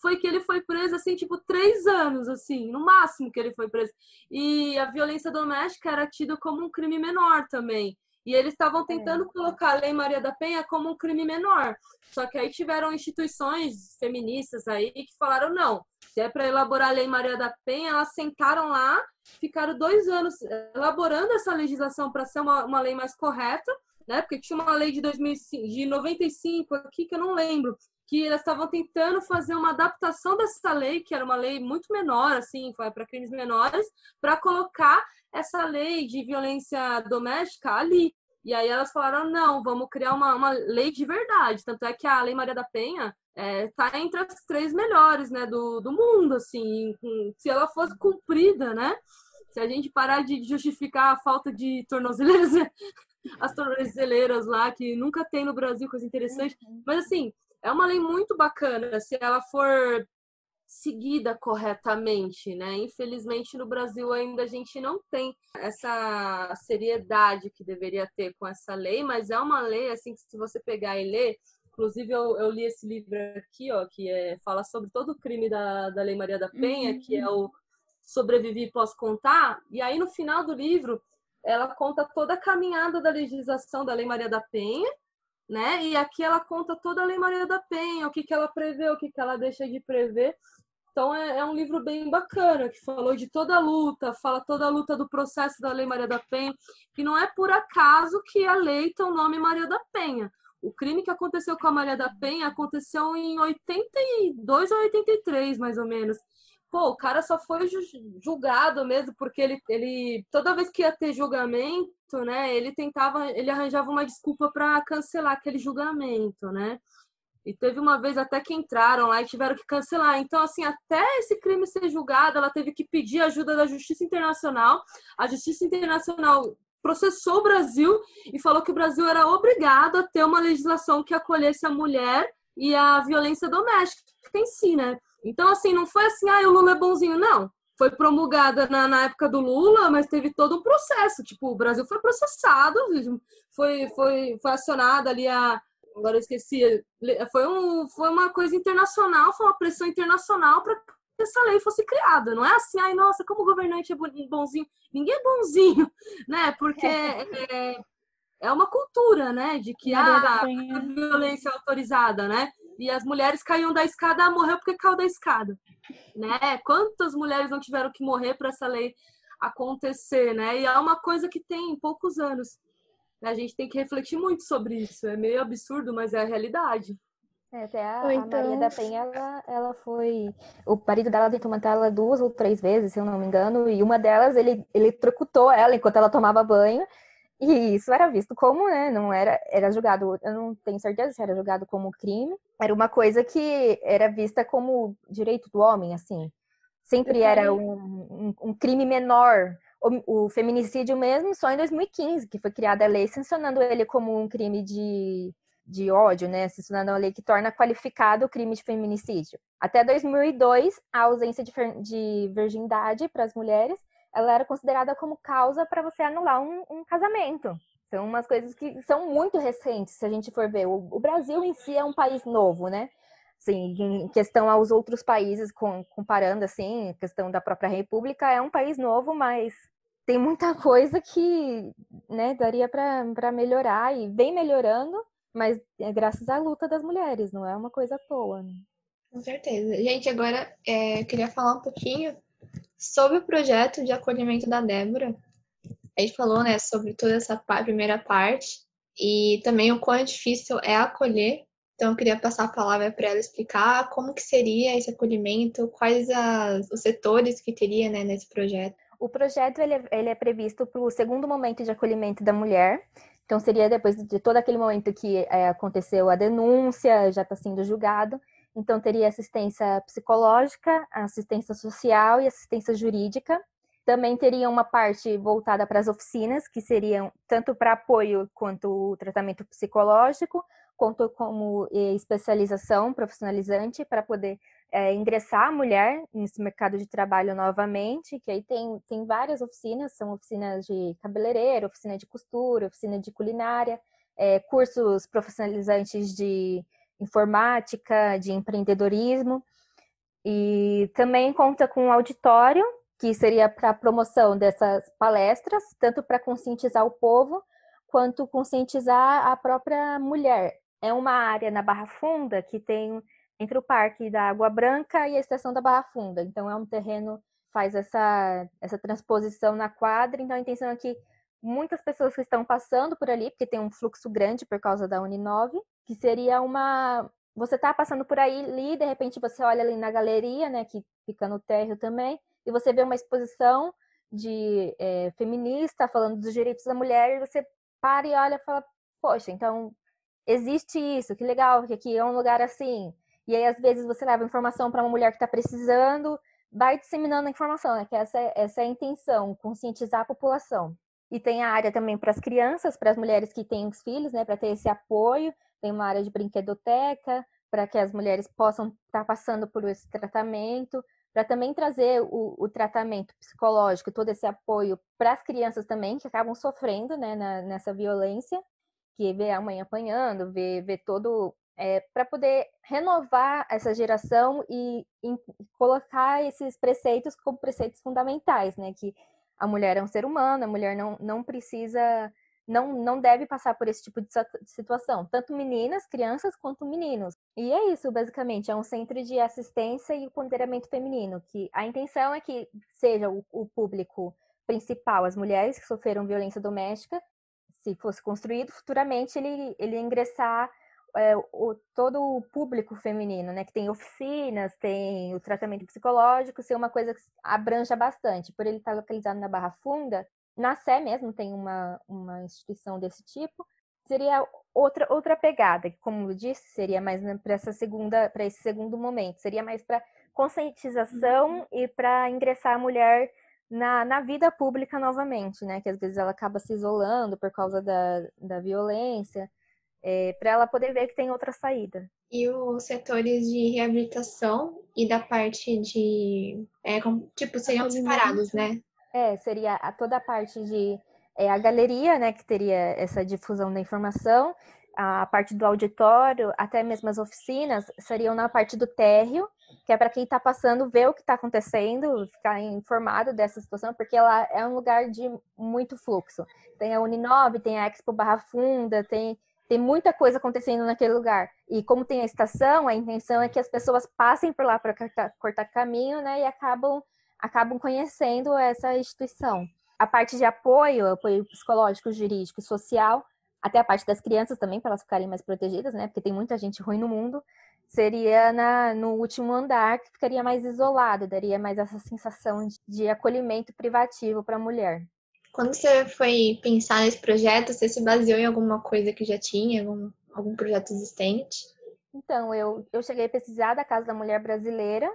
foi que ele foi preso, assim, tipo, três anos, assim, no máximo que ele foi preso. E a violência doméstica era tida como um crime menor também. E eles estavam tentando é. colocar a Lei Maria da Penha como um crime menor. Só que aí tiveram instituições feministas aí que falaram: não, se é para elaborar a Lei Maria da Penha, elas sentaram lá, ficaram dois anos elaborando essa legislação para ser uma, uma lei mais correta, né? Porque tinha uma lei de, 2005, de 95 aqui que eu não lembro, que elas estavam tentando fazer uma adaptação dessa lei, que era uma lei muito menor, assim, para crimes menores, para colocar essa lei de violência doméstica ali. E aí elas falaram, não, vamos criar uma, uma lei de verdade. Tanto é que a Lei Maria da Penha está é, entre as três melhores né, do, do mundo, assim, se ela fosse cumprida, né? Se a gente parar de justificar a falta de tornozeleiras, as tornozeleiras lá, que nunca tem no Brasil, coisa interessante. Uhum. Mas, assim, é uma lei muito bacana se ela for seguida corretamente, né? Infelizmente no Brasil ainda a gente não tem essa seriedade que deveria ter com essa lei, mas é uma lei assim que se você pegar e ler, inclusive eu, eu li esse livro aqui, ó, que é, fala sobre todo o crime da, da Lei Maria da Penha, uhum. que é o Sobreviver e Posso Contar, e aí no final do livro ela conta toda a caminhada da legislação da Lei Maria da Penha, né? E aqui ela conta toda a Lei Maria da Penha, o que, que ela prevê, o que, que ela deixa de prever. Então é, é, um livro bem bacana, que falou de toda a luta, fala toda a luta do processo da Lei Maria da Penha, que não é por acaso que a lei tem o nome Maria da Penha. O crime que aconteceu com a Maria da Penha aconteceu em 82 ou 83, mais ou menos. Pô, o cara só foi julgado mesmo porque ele, ele toda vez que ia ter julgamento, né, ele tentava, ele arranjava uma desculpa para cancelar aquele julgamento, né? E teve uma vez até que entraram lá e tiveram que cancelar. Então, assim, até esse crime ser julgado, ela teve que pedir ajuda da Justiça Internacional. A Justiça Internacional processou o Brasil e falou que o Brasil era obrigado a ter uma legislação que acolhesse a mulher e a violência doméstica em si, né? Então, assim, não foi assim, ah, o Lula é bonzinho, não. Foi promulgada na, na época do Lula, mas teve todo um processo. Tipo, o Brasil foi processado, foi, foi, foi acionada ali a. Agora eu esqueci. Foi, um, foi uma coisa internacional, foi uma pressão internacional para que essa lei fosse criada. Não é assim, ai, nossa, como o governante é bonzinho. Ninguém é bonzinho, né? Porque é, é uma cultura, né? De que ah, a violência é autorizada, né? E as mulheres caíam da escada, ah, morreu porque caiu da escada, né? Quantas mulheres não tiveram que morrer para essa lei acontecer, né? E é uma coisa que tem poucos anos. A gente tem que refletir muito sobre isso. É meio absurdo, mas é a realidade. É, até a, então... a, Maria da Penha, ela, ela foi. O marido dela tentou matar ela duas ou três vezes, se eu não me engano, e uma delas ele, ele trocutou ela enquanto ela tomava banho. E isso era visto como, né? Não era, era julgado, eu não tenho certeza se era julgado como crime. Era uma coisa que era vista como direito do homem, assim. Sempre era um, um, um crime menor. O, o, feminicídio mesmo só em 2015, que foi criada a lei sancionando ele como um crime de de ódio, né, sancionando a lei que torna qualificado o crime de feminicídio. Até 2002, a ausência de, de virgindade para as mulheres, ela era considerada como causa para você anular um, um, casamento. São umas coisas que são muito recentes, se a gente for ver. O, o Brasil em si é um país novo, né? Sim, em questão aos outros países, com, comparando assim, questão da própria República, é um país novo, mas tem muita coisa que né, daria para melhorar e vem melhorando, mas é graças à luta das mulheres, não é uma coisa à toa. Né? Com certeza. Gente, agora é, eu queria falar um pouquinho sobre o projeto de acolhimento da Débora. A gente falou né, sobre toda essa primeira parte e também o quão difícil é acolher. Então, eu queria passar a palavra para ela explicar como que seria esse acolhimento, quais as, os setores que teria né, nesse projeto. O projeto ele é, ele é previsto para o segundo momento de acolhimento da mulher, então, seria depois de todo aquele momento que é, aconteceu a denúncia, já está sendo julgado. Então, teria assistência psicológica, assistência social e assistência jurídica. Também teria uma parte voltada para as oficinas, que seriam tanto para apoio quanto o tratamento psicológico, quanto como especialização profissionalizante para poder é, ingressar a mulher nesse mercado de trabalho novamente, que aí tem, tem várias oficinas, são oficinas de cabeleireiro, oficina de costura, oficina de culinária, é, cursos profissionalizantes de informática, de empreendedorismo, e também conta com um auditório, que seria para promoção dessas palestras, tanto para conscientizar o povo, quanto conscientizar a própria mulher. É uma área na Barra Funda que tem entre o Parque da Água Branca e a Estação da Barra Funda. Então, é um terreno faz essa, essa transposição na quadra. Então, a intenção é que muitas pessoas que estão passando por ali, porque tem um fluxo grande por causa da Uninove, que seria uma. Você está passando por aí ali, de repente você olha ali na galeria, né, que fica no térreo também, e você vê uma exposição de é, feminista falando dos direitos da mulher, e você para e olha e fala, poxa, então existe isso, que legal, que aqui é um lugar assim. E aí, às vezes, você leva informação para uma mulher que está precisando, vai disseminando a informação, né? Que essa, é, essa é a intenção, conscientizar a população. E tem a área também para as crianças, para as mulheres que têm os filhos, né? Para ter esse apoio. Tem uma área de brinquedoteca, para que as mulheres possam estar tá passando por esse tratamento, para também trazer o, o, tratamento psicológico, todo esse apoio para as crianças também, que acabam sofrendo né, na, nessa violência, que vê a mãe apanhando, vê, vê todo é, para poder renovar essa geração e, e, colocar esses preceitos como preceitos fundamentais, né? Que a mulher é um ser humano, a mulher não, não precisa, não, não deve passar por esse tipo de situação, tanto meninas, crianças, quanto meninos. E é isso, basicamente, é um centro de assistência e empoderamento feminino, que a intenção é que seja o, o público principal, as mulheres que sofreram violência doméstica, se fosse construído, futuramente ele, ele ingressar é, o, todo o público feminino, né? Que tem oficinas, tem o tratamento psicológico, ser uma coisa que abranja bastante. Por ele estar localizado na Barra Funda, na Sé mesmo tem uma, uma instituição desse tipo. Seria outra, outra pegada, que, como eu disse, seria mais para essa segunda, para esse segundo momento, seria mais para conscientização uhum. e para ingressar a mulher na, na vida pública novamente, né? Que às vezes ela acaba se isolando por causa da, da violência é, para ela poder ver que tem outra saída. E os setores de reabilitação e da parte de. É, como, tipo, seriam separados, né? É, seria a, toda a parte de. É, a galeria, né, que teria essa difusão da informação, a parte do auditório, até mesmo as oficinas, seriam na parte do térreo, que é para quem está passando ver o que está acontecendo, ficar informado dessa situação, porque ela é um lugar de muito fluxo. Tem a Uninove, tem a Expo Barra Funda, tem, tem muita coisa acontecendo naquele lugar. E como tem a estação, a intenção é que as pessoas passem por lá para cortar, cortar caminho, né, e acabam acabam conhecendo essa instituição. A parte de apoio, apoio psicológico, jurídico e social, até a parte das crianças também, para elas ficarem mais protegidas, né? Porque tem muita gente ruim no mundo seria na, no último andar, que ficaria mais isolado, daria mais essa sensação de, de acolhimento privativo para a mulher. Quando você foi pensar nesse projeto, você se baseou em alguma coisa que já tinha, algum, algum projeto existente? Então, eu, eu cheguei a pesquisar da Casa da Mulher Brasileira,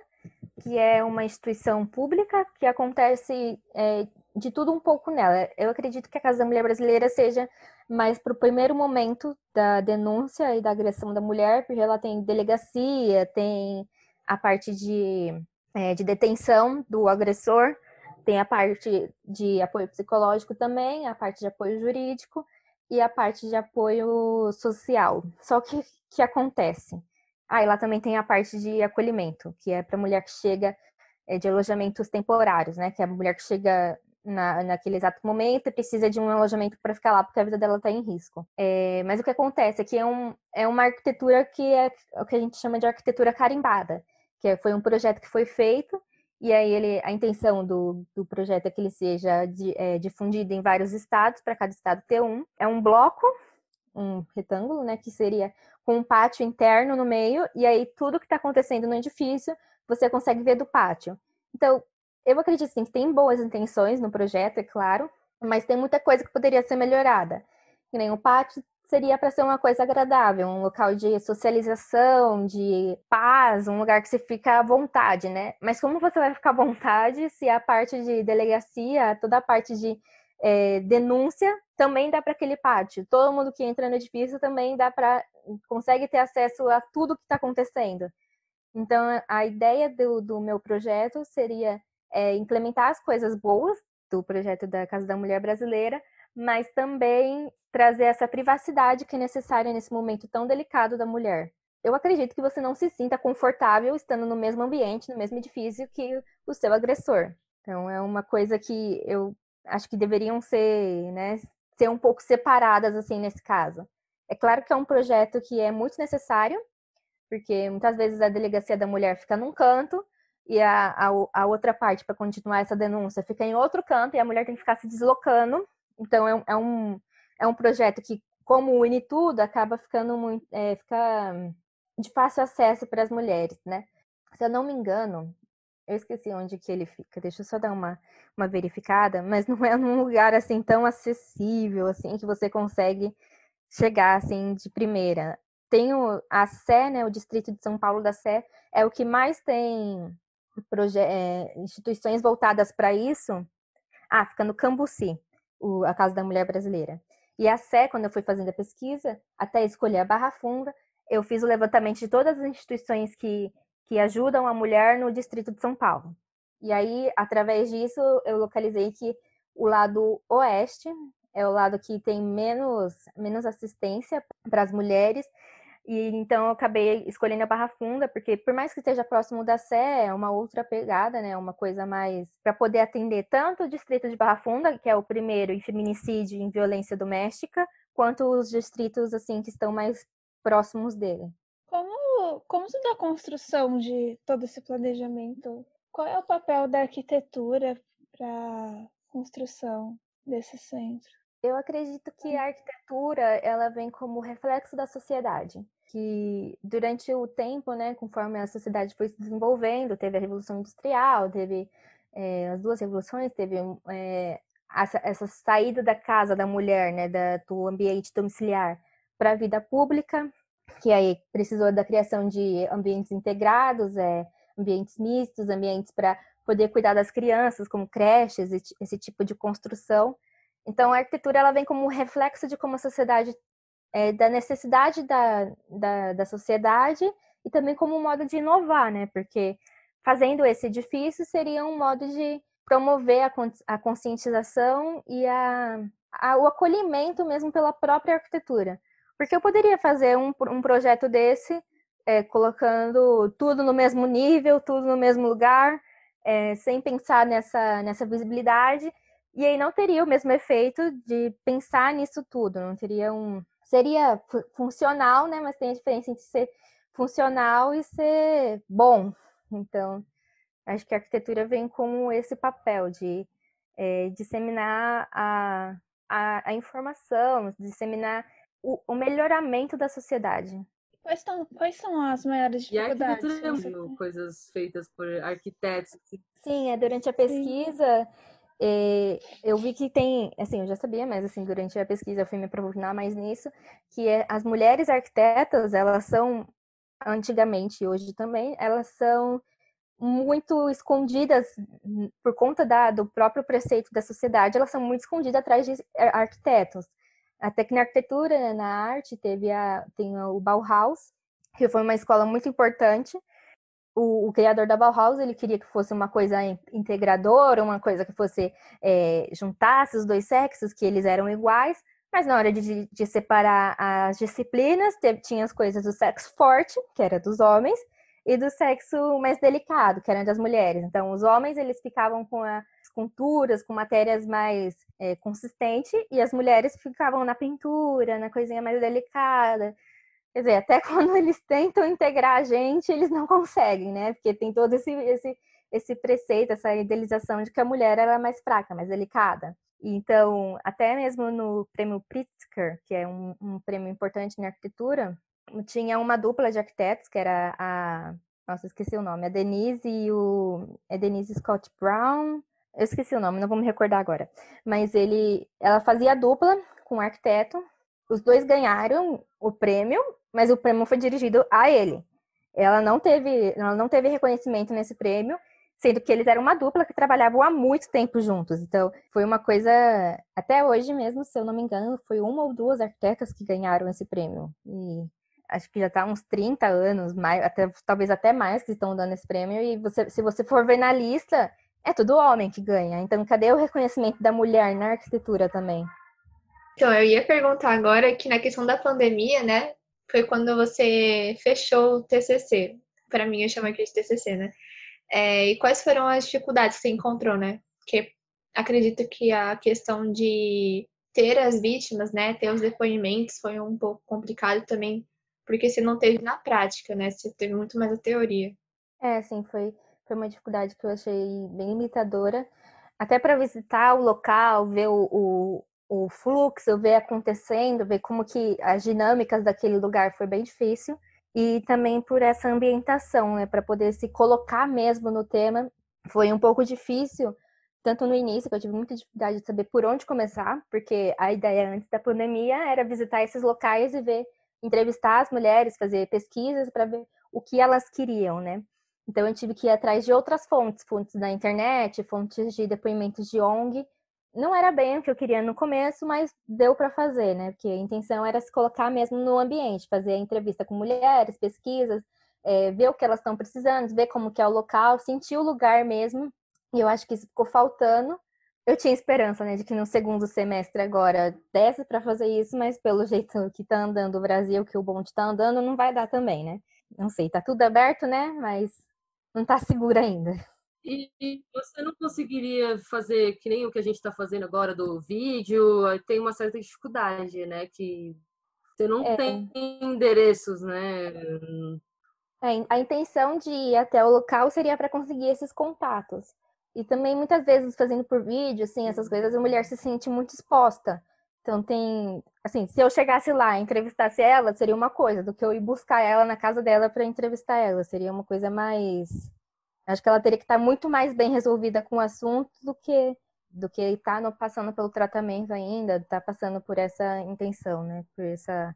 que é uma instituição pública que acontece é, de tudo um pouco nela. Eu acredito que a Casa da Mulher Brasileira seja mais para o primeiro momento da denúncia e da agressão da mulher, porque ela tem delegacia, tem a parte de, é, de detenção do agressor, tem a parte de apoio psicológico também, a parte de apoio jurídico e a parte de apoio social. Só que que acontece? Ah, e lá também tem a parte de acolhimento, que é para mulher que chega é, de alojamentos temporários, né? Que é a mulher que chega na, naquele exato momento e precisa de um alojamento para ficar lá porque a vida dela está em risco. É, mas o que acontece é que é, um, é uma arquitetura que é o que a gente chama de arquitetura carimbada, que é, foi um projeto que foi feito e aí ele, a intenção do, do projeto é que ele seja de, é, difundido em vários estados, para cada estado ter um. É um bloco, um retângulo, né, que seria com um pátio interno no meio, e aí tudo que está acontecendo no edifício você consegue ver do pátio. Então, eu acredito sim que tem boas intenções no projeto, é claro, mas tem muita coisa que poderia ser melhorada. Que nem o pátio seria para ser uma coisa agradável, um local de socialização, de paz, um lugar que você fica à vontade, né? Mas como você vai ficar à vontade se a parte de delegacia, toda a parte de é, denúncia também dá para aquele pátio? Todo mundo que entra no edifício também dá para consegue ter acesso a tudo que está acontecendo. Então, a ideia do, do meu projeto seria é, implementar as coisas boas do projeto da Casa da Mulher Brasileira, mas também trazer essa privacidade que é necessária nesse momento tão delicado da mulher. Eu acredito que você não se sinta confortável estando no mesmo ambiente, no mesmo edifício que o seu agressor. Então é uma coisa que eu acho que deveriam ser, né, ser um pouco separadas assim nesse caso. É claro que é um projeto que é muito necessário, porque muitas vezes a delegacia da mulher fica num canto e a, a, a outra parte para continuar essa denúncia fica em outro canto e a mulher tem que ficar se deslocando. Então é, é um, é um projeto que, como une tudo, acaba ficando muito. É, fica de fácil acesso para as mulheres, né? Se eu não me engano, eu esqueci onde que ele fica, deixa eu só dar uma, uma verificada, mas não é num lugar assim tão acessível, assim, que você consegue chegar assim de primeira. Tem o, a Sé, né, o Distrito de São Paulo da Sé, é o que mais tem é, instituições voltadas para isso, ah, fica no Cambuci, o, a Casa da Mulher Brasileira. E a Sé, quando eu fui fazendo a pesquisa, até escolher a Barra Funda, eu fiz o levantamento de todas as instituições que, que ajudam a mulher no Distrito de São Paulo. E aí, através disso, eu localizei que o lado oeste é o lado que tem menos, menos assistência para as mulheres e então eu acabei escolhendo a Barra Funda, porque por mais que esteja próximo da Sé, é uma outra pegada, né? Uma coisa mais para poder atender tanto o distrito de Barra Funda, que é o primeiro em feminicídio e em violência doméstica, quanto os distritos assim que estão mais próximos dele. Como como se dá a construção de todo esse planejamento? Qual é o papel da arquitetura para construção desse centro? Eu acredito que a arquitetura ela vem como reflexo da sociedade que durante o tempo, né, conforme a sociedade foi se desenvolvendo, teve a Revolução Industrial, teve é, as duas revoluções, teve é, essa, essa, saída da casa da mulher, né, da, do ambiente domiciliar para a vida pública, que aí precisou da criação de ambientes integrados, é, ambientes mistos, ambientes para poder cuidar das crianças, como creches, esse tipo de construção. Então, a arquitetura ela vem como um reflexo de como a sociedade é, da necessidade da, da, da sociedade e também como um modo de inovar, né? Porque fazendo esse edifício seria um modo de promover a, a conscientização e a, a, o acolhimento mesmo pela própria arquitetura. Porque eu poderia fazer um, um projeto desse é, colocando tudo no mesmo nível, tudo no mesmo lugar, é, sem pensar nessa, nessa visibilidade. E aí não teria o mesmo efeito de pensar nisso tudo, não teria um. Seria funcional, né? Mas tem a diferença entre ser funcional e ser bom. Então, acho que a arquitetura vem com esse papel de é, disseminar a, a, a, informação, disseminar o, o, melhoramento da sociedade. Quais são, quais são as maiores dificuldades? E a arquitetura coisas feitas por arquitetos. Sim, é, durante a pesquisa é, eu vi que tem, assim, eu já sabia, mas assim, durante a pesquisa eu fui me aprofundar mais nisso, que é, as mulheres arquitetas, elas são, antigamente e hoje também, elas são muito escondidas por conta da, do próprio preceito da sociedade, elas são muito escondidas atrás de arquitetos. Até que na arquitetura, né, na arte, teve a, tem o Bauhaus, que foi uma escola muito importante. O, o criador da Bauhaus, ele queria que fosse uma coisa integradora, uma coisa que fosse, é, juntasse os dois sexos, que eles eram iguais, mas na hora de, de separar as disciplinas, teve, tinha as coisas do sexo forte, que era dos homens, e do sexo mais delicado, que eram das mulheres. Então, os homens eles ficavam com as esculturas, com matérias mais é, consistentes, e as mulheres ficavam na pintura, na coisinha mais delicada. Quer dizer, até quando eles tentam integrar a gente, eles não conseguem, né? Porque tem todo esse, esse, esse preceito, essa idealização de que a mulher era é mais fraca, mais delicada. Então, até mesmo no prêmio Pritzker, que é um, um prêmio importante na arquitetura, tinha uma dupla de arquitetos, que era a. Nossa, esqueci o nome. A Denise e o. É Denise Scott Brown. Eu esqueci o nome, não vou me recordar agora. Mas ele. Ela fazia dupla com o arquiteto. Os dois ganharam o prêmio, mas o prêmio foi dirigido a ele. Ela não teve, ela não teve reconhecimento nesse prêmio, sendo que eles eram uma dupla que trabalhavam há muito tempo juntos. Então, foi uma coisa, até hoje mesmo, se eu não me engano, foi uma ou duas arquitetas que ganharam esse prêmio. E acho que já está uns 30 anos, mais, até, talvez até mais que estão dando esse prêmio, e você, se você for ver na lista, é tudo homem que ganha. Então, cadê o reconhecimento da mulher na arquitetura também? Então, eu ia perguntar agora que na questão da pandemia, né, foi quando você fechou o TCC. Para mim, eu chamo aqui de TCC, né? É, e quais foram as dificuldades que você encontrou, né? Porque acredito que a questão de ter as vítimas, né, ter os depoimentos foi um pouco complicado também porque você não teve na prática, né? Você teve muito mais a teoria. É, sim, foi, foi uma dificuldade que eu achei bem limitadora. Até para visitar o local, ver o, o, o fluxo, ver acontecendo, ver como que as dinâmicas daquele lugar foi bem difícil. E também por essa ambientação, né? Para poder se colocar mesmo no tema, foi um pouco difícil tanto no início, que eu tive muita dificuldade de saber por onde começar, porque a ideia antes da pandemia era visitar esses locais e ver entrevistar as mulheres, fazer pesquisas para ver o que elas queriam, né? Então eu tive que ir atrás de outras fontes, fontes da internet, fontes de depoimentos de ONG. Não era bem o que eu queria no começo, mas deu para fazer, né? Porque a intenção era se colocar mesmo no ambiente, fazer entrevista com mulheres, pesquisas, é, ver o que elas estão precisando, ver como que é o local, sentir o lugar mesmo. E eu acho que isso ficou faltando eu tinha esperança, né, de que no segundo semestre agora desse para fazer isso, mas pelo jeito que tá andando o Brasil, que o bonde tá andando, não vai dar também, né? Não sei, tá tudo aberto, né? Mas não tá seguro ainda. E, e você não conseguiria fazer que nem o que a gente está fazendo agora do vídeo? Tem uma certa dificuldade, né? Que você não é. tem endereços, né? É, a intenção de ir até o local seria para conseguir esses contatos. E também, muitas vezes, fazendo por vídeo, assim, essas uhum. coisas, a mulher se sente muito exposta. Então, tem. Assim, se eu chegasse lá e entrevistasse ela, seria uma coisa, do que eu ir buscar ela na casa dela para entrevistar ela. Seria uma coisa mais. Acho que ela teria que estar muito mais bem resolvida com o assunto do que do que estar tá passando pelo tratamento ainda, estar tá passando por essa intenção, né? Por essa,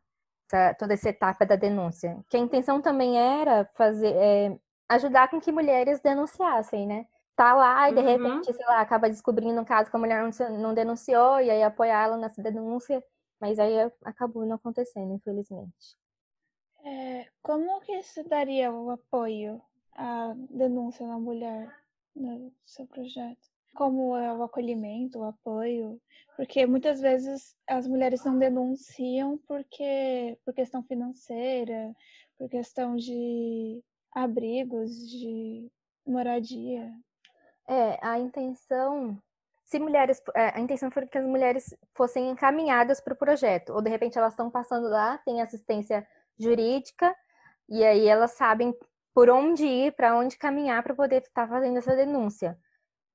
essa, toda essa etapa da denúncia. Que a intenção também era fazer é, ajudar com que mulheres denunciassem, né? Tá lá e de uhum. repente, sei lá, acaba descobrindo um caso que a mulher não denunciou e aí apoiar ela nessa denúncia, mas aí acabou não acontecendo, infelizmente. É, como que se daria o apoio à denúncia da mulher no seu projeto? Como é o acolhimento, o apoio? Porque muitas vezes as mulheres não denunciam porque por questão financeira, por questão de abrigos, de moradia. É, a intenção se mulheres, é, a intenção foi que as mulheres fossem encaminhadas para o projeto, ou de repente elas estão passando lá, tem assistência jurídica, e aí elas sabem por onde ir, para onde caminhar para poder estar tá fazendo essa denúncia.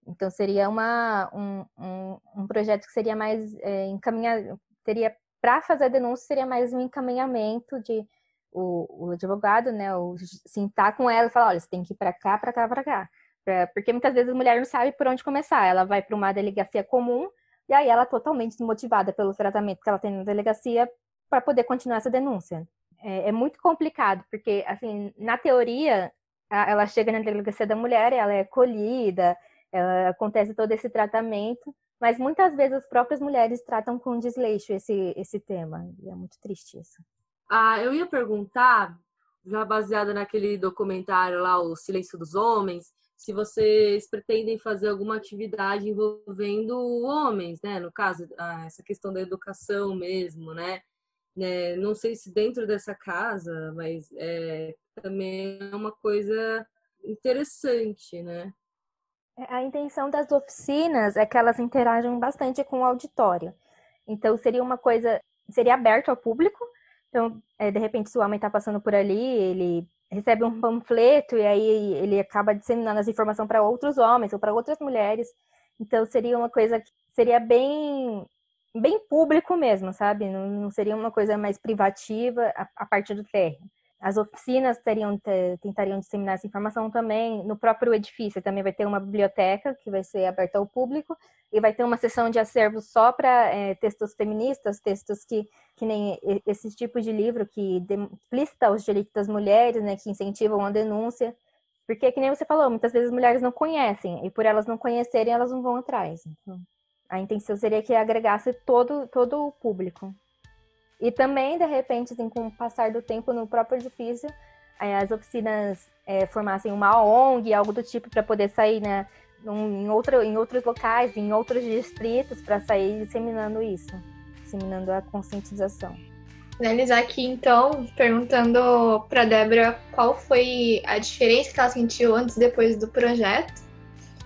Então seria uma, um, um, um projeto que seria mais é, teria para fazer a denúncia seria mais um encaminhamento de o, o advogado, né, o, sentar com ela e falar, olha, você tem que ir para cá, para cá, para cá. Pra, porque muitas vezes a mulher não sabe por onde começar. Ela vai para uma delegacia comum e aí ela é totalmente desmotivada pelo tratamento que ela tem na delegacia para poder continuar essa denúncia. É, é, muito complicado, porque, assim, na teoria, a, ela chega na delegacia da mulher, ela é colhida, ela, acontece todo esse tratamento, mas muitas vezes as próprias mulheres tratam com desleixo esse, esse tema, e é muito triste isso. Ah, eu ia perguntar, já baseada naquele documentário lá, O Silêncio dos Homens, se vocês pretendem fazer alguma atividade envolvendo homens, né? No caso, essa questão da educação mesmo, né? né? Não sei se dentro dessa casa, mas é, também é uma coisa interessante, né? É, a intenção das oficinas é que elas interajam bastante com o auditório. Então, seria uma coisa, seria aberto ao público. Então, é, de repente, se o homem está passando por ali, ele recebe um panfleto e aí ele acaba disseminando essa informação para outros homens ou para outras mulheres. Então seria uma coisa que seria bem bem público mesmo, sabe? Não, não seria uma coisa mais privativa a, a partir do térreo. As oficinas teriam, tentariam disseminar essa informação também. No próprio edifício também vai ter uma biblioteca que vai ser aberta ao público e vai ter uma sessão de acervo só para é, textos feministas, textos que, que nem esse tipo de livro que explista os direitos das mulheres, né, que incentivam a denúncia. Porque, que nem você falou, muitas vezes as mulheres não conhecem, e por elas não conhecerem, elas não vão atrás. Então, a intenção seria que agregasse todo, todo o público. E também, de repente, assim, com o passar do tempo no próprio edifício, as oficinas é, formassem uma ONG, algo do tipo, para poder sair né, em, outro, em outros locais, em outros distritos, para sair disseminando isso, disseminando a conscientização. Finalizar aqui, então, perguntando para Débora qual foi a diferença que ela sentiu antes e depois do projeto.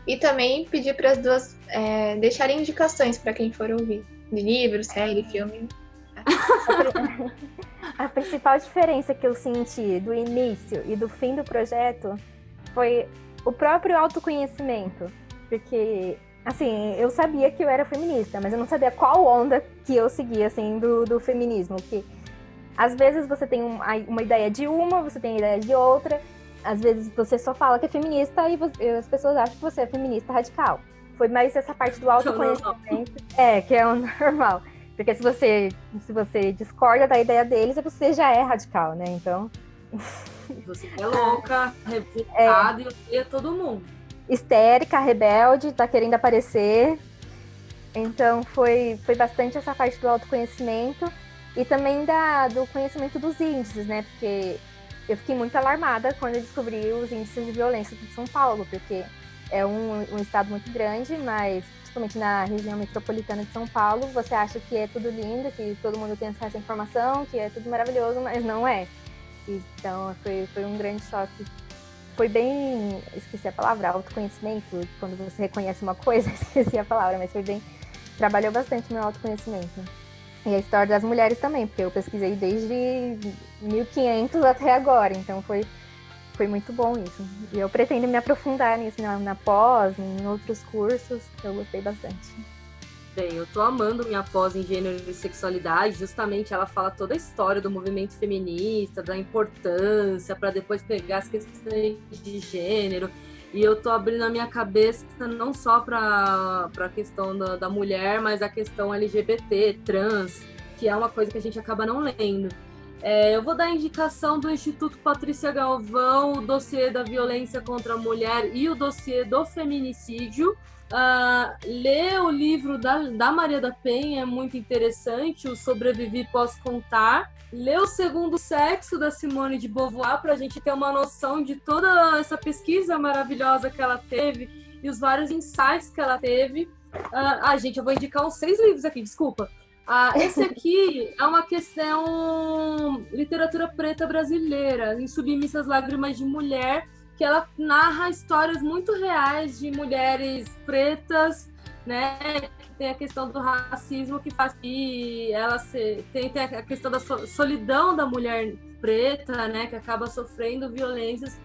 E também pedir para as duas é, deixarem indicações para quem for ouvir, de livro, série, filme. A principal diferença que eu senti do início e do fim do projeto foi o próprio autoconhecimento. Porque, assim, eu sabia que eu era feminista, mas eu não sabia qual onda que eu seguia, assim, do, do feminismo. Que às vezes você tem uma ideia de uma, você tem a ideia de outra. Às vezes você só fala que é feminista e você, as pessoas acham que você é feminista radical. Foi mais essa parte do autoconhecimento. É, que é o normal. Porque se você, se você discorda da ideia deles, você já é radical, né? Então. Você é louca, revoltada é. e odeia todo mundo. Histérica, rebelde, tá querendo aparecer. Então foi, foi bastante essa parte do autoconhecimento e também da, do conhecimento dos índices, né? Porque eu fiquei muito alarmada quando eu descobri os índices de violência de São Paulo, porque é um, um estado muito grande, mas principalmente na região metropolitana de São Paulo, você acha que é tudo lindo, que todo mundo tem acesso à informação, que é tudo maravilhoso, mas não é. Então foi, foi um grande choque. Foi bem, esqueci a palavra, autoconhecimento, quando você reconhece uma coisa, esqueci a palavra, mas foi bem, trabalhou bastante meu autoconhecimento. E a história das mulheres também, porque eu pesquisei desde 1500 até agora, então foi foi muito bom isso. E eu pretendo me aprofundar nisso na, na pós, em outros cursos, eu gostei bastante. Bem, eu tô amando minha pós em gênero e sexualidade, justamente ela fala toda a história do movimento feminista, da importância para depois pegar as questões de gênero. E eu tô abrindo a minha cabeça não só para a questão da, da mulher, mas a questão LGBT, trans, que é uma coisa que a gente acaba não lendo. É, eu vou dar a indicação do Instituto Patrícia Galvão, o dossiê da violência contra a mulher e o dossiê do feminicídio. Uh, ler o livro da, da Maria da Penha é muito interessante, o Sobreviver Posso Contar. Ler o Segundo Sexo da Simone de Beauvoir para a gente ter uma noção de toda essa pesquisa maravilhosa que ela teve e os vários insights que ela teve. Uh, ah, gente, eu vou indicar uns seis livros aqui, desculpa. Ah, esse aqui é uma questão literatura preta brasileira, em Submissas Lágrimas de Mulher, que ela narra histórias muito reais de mulheres pretas, né? Tem a questão do racismo que faz que ela se, tem, tem a questão da solidão da mulher preta, né? Que acaba sofrendo violências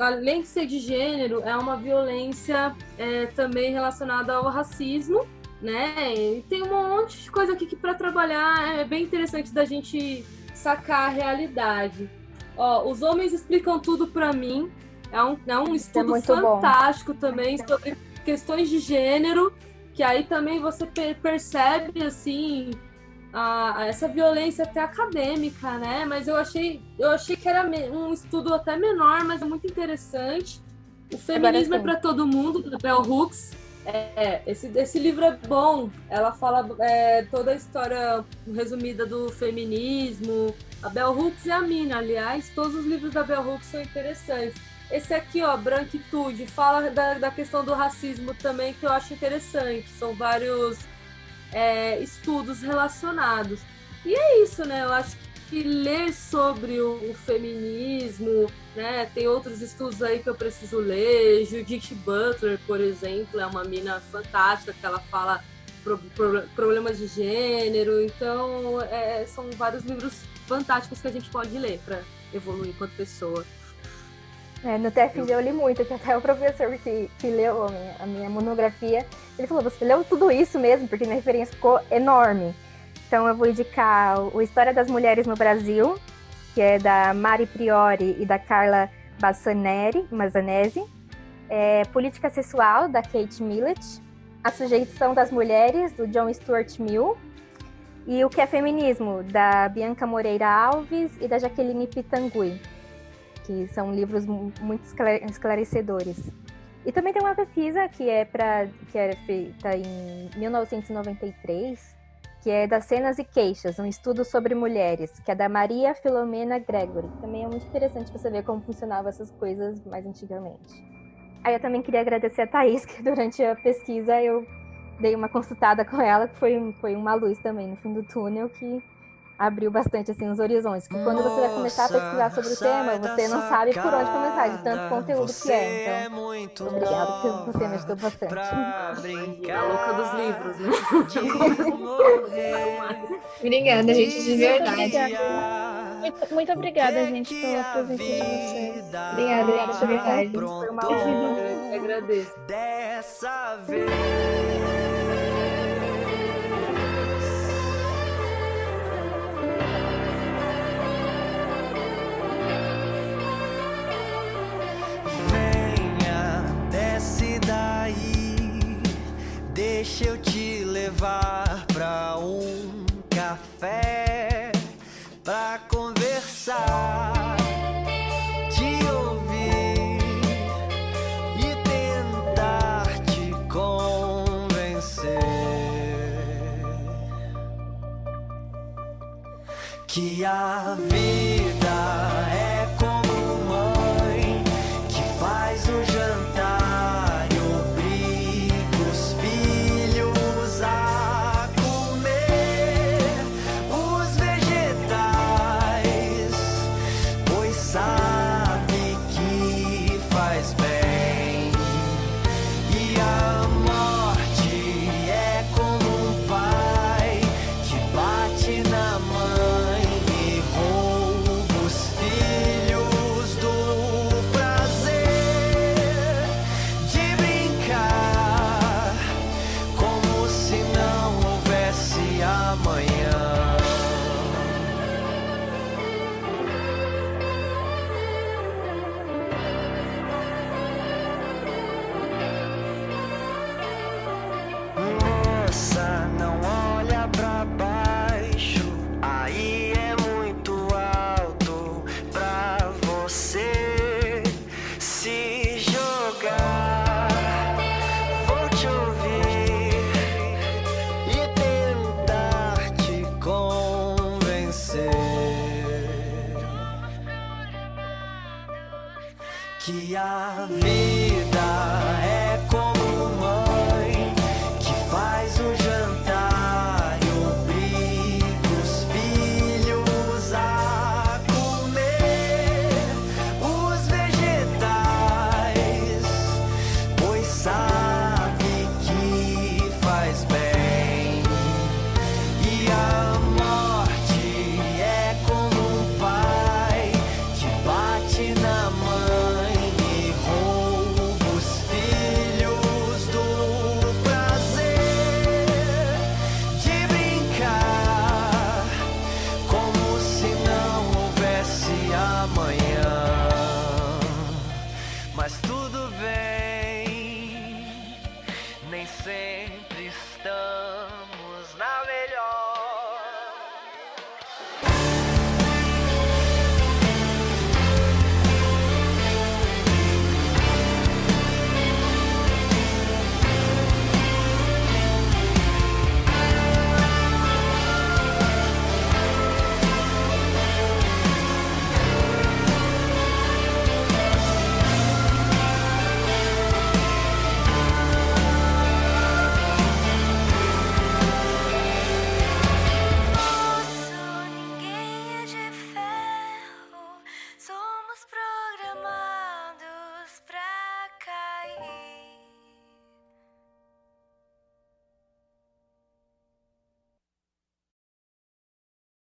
além de ser de gênero, é uma violência é, também relacionada ao racismo, né? E tem um monte de coisa aqui que para trabalhar é bem interessante da gente sacar a realidade. Ó, os homens explicam tudo para mim. É um, é um é estudo é fantástico bom. também sobre questões de gênero, que aí também você percebe assim a, a essa violência até acadêmica, né? Mas eu achei, eu achei que era um estudo até menor, mas é muito interessante. O feminismo é para todo mundo, da Bell Hooks. É, esse, esse livro é bom. Ela fala é, toda a história resumida do feminismo. A Bell Hooks e a Mina, aliás, todos os livros da Bell Hooks são interessantes. Esse aqui, ó, Branquitude, fala da, da questão do racismo também, que eu acho interessante. São vários é, estudos relacionados. E é isso, né? Eu acho que ler sobre o, o, feminismo, né? Tem outros estudos aí que eu preciso ler. Judith Butler, por exemplo, é uma mina fantástica que ela fala pro, pro, problemas de gênero. Então, é, são vários livros fantásticos que a gente pode ler para evoluir enquanto pessoa. É, no TFG eu li muito, que até o professor que, que leu a minha, a minha, monografia, ele falou, você leu tudo isso mesmo, porque minha referência ficou enorme. Então eu vou indicar o História das Mulheres no Brasil, que é da Mari Priori e da Carla Bassaneri, Mazanese. É, Política Sexual, da Kate Millett. A Sujeição das Mulheres, do John Stuart Mill. E O que é Feminismo, da Bianca Moreira Alves e da Jaqueline Pitangui que são livros muito esclarecedores. E também tem uma pesquisa que é para que era feita em 1993, que é das cenas e queixas, um estudo sobre mulheres, que é da Maria Filomena Gregory. Também é muito interessante você ver como funcionavam essas coisas mais antigamente. Aí eu também queria agradecer a Thaís, que durante a pesquisa eu dei uma consultada com ela, que foi, foi uma luz também no fim do túnel, que abriu bastante assim os horizontes. Que quando você vai começar a pesquisar sobre o tema, você não sabe por onde começar, de tanto conteúdo que é. Então, obrigada por você me ajudou bastante. A louca dos livros, né? obrigada, gente, de verdade. Muito, muito obrigada, gente, pela presença de vocês. Obrigada, gente, de verdade. Foi uma honra. Agradeço. Dessa vez. Deixa eu te levar pra um café pra conversar, te ouvir e tentar te convencer que a vida vida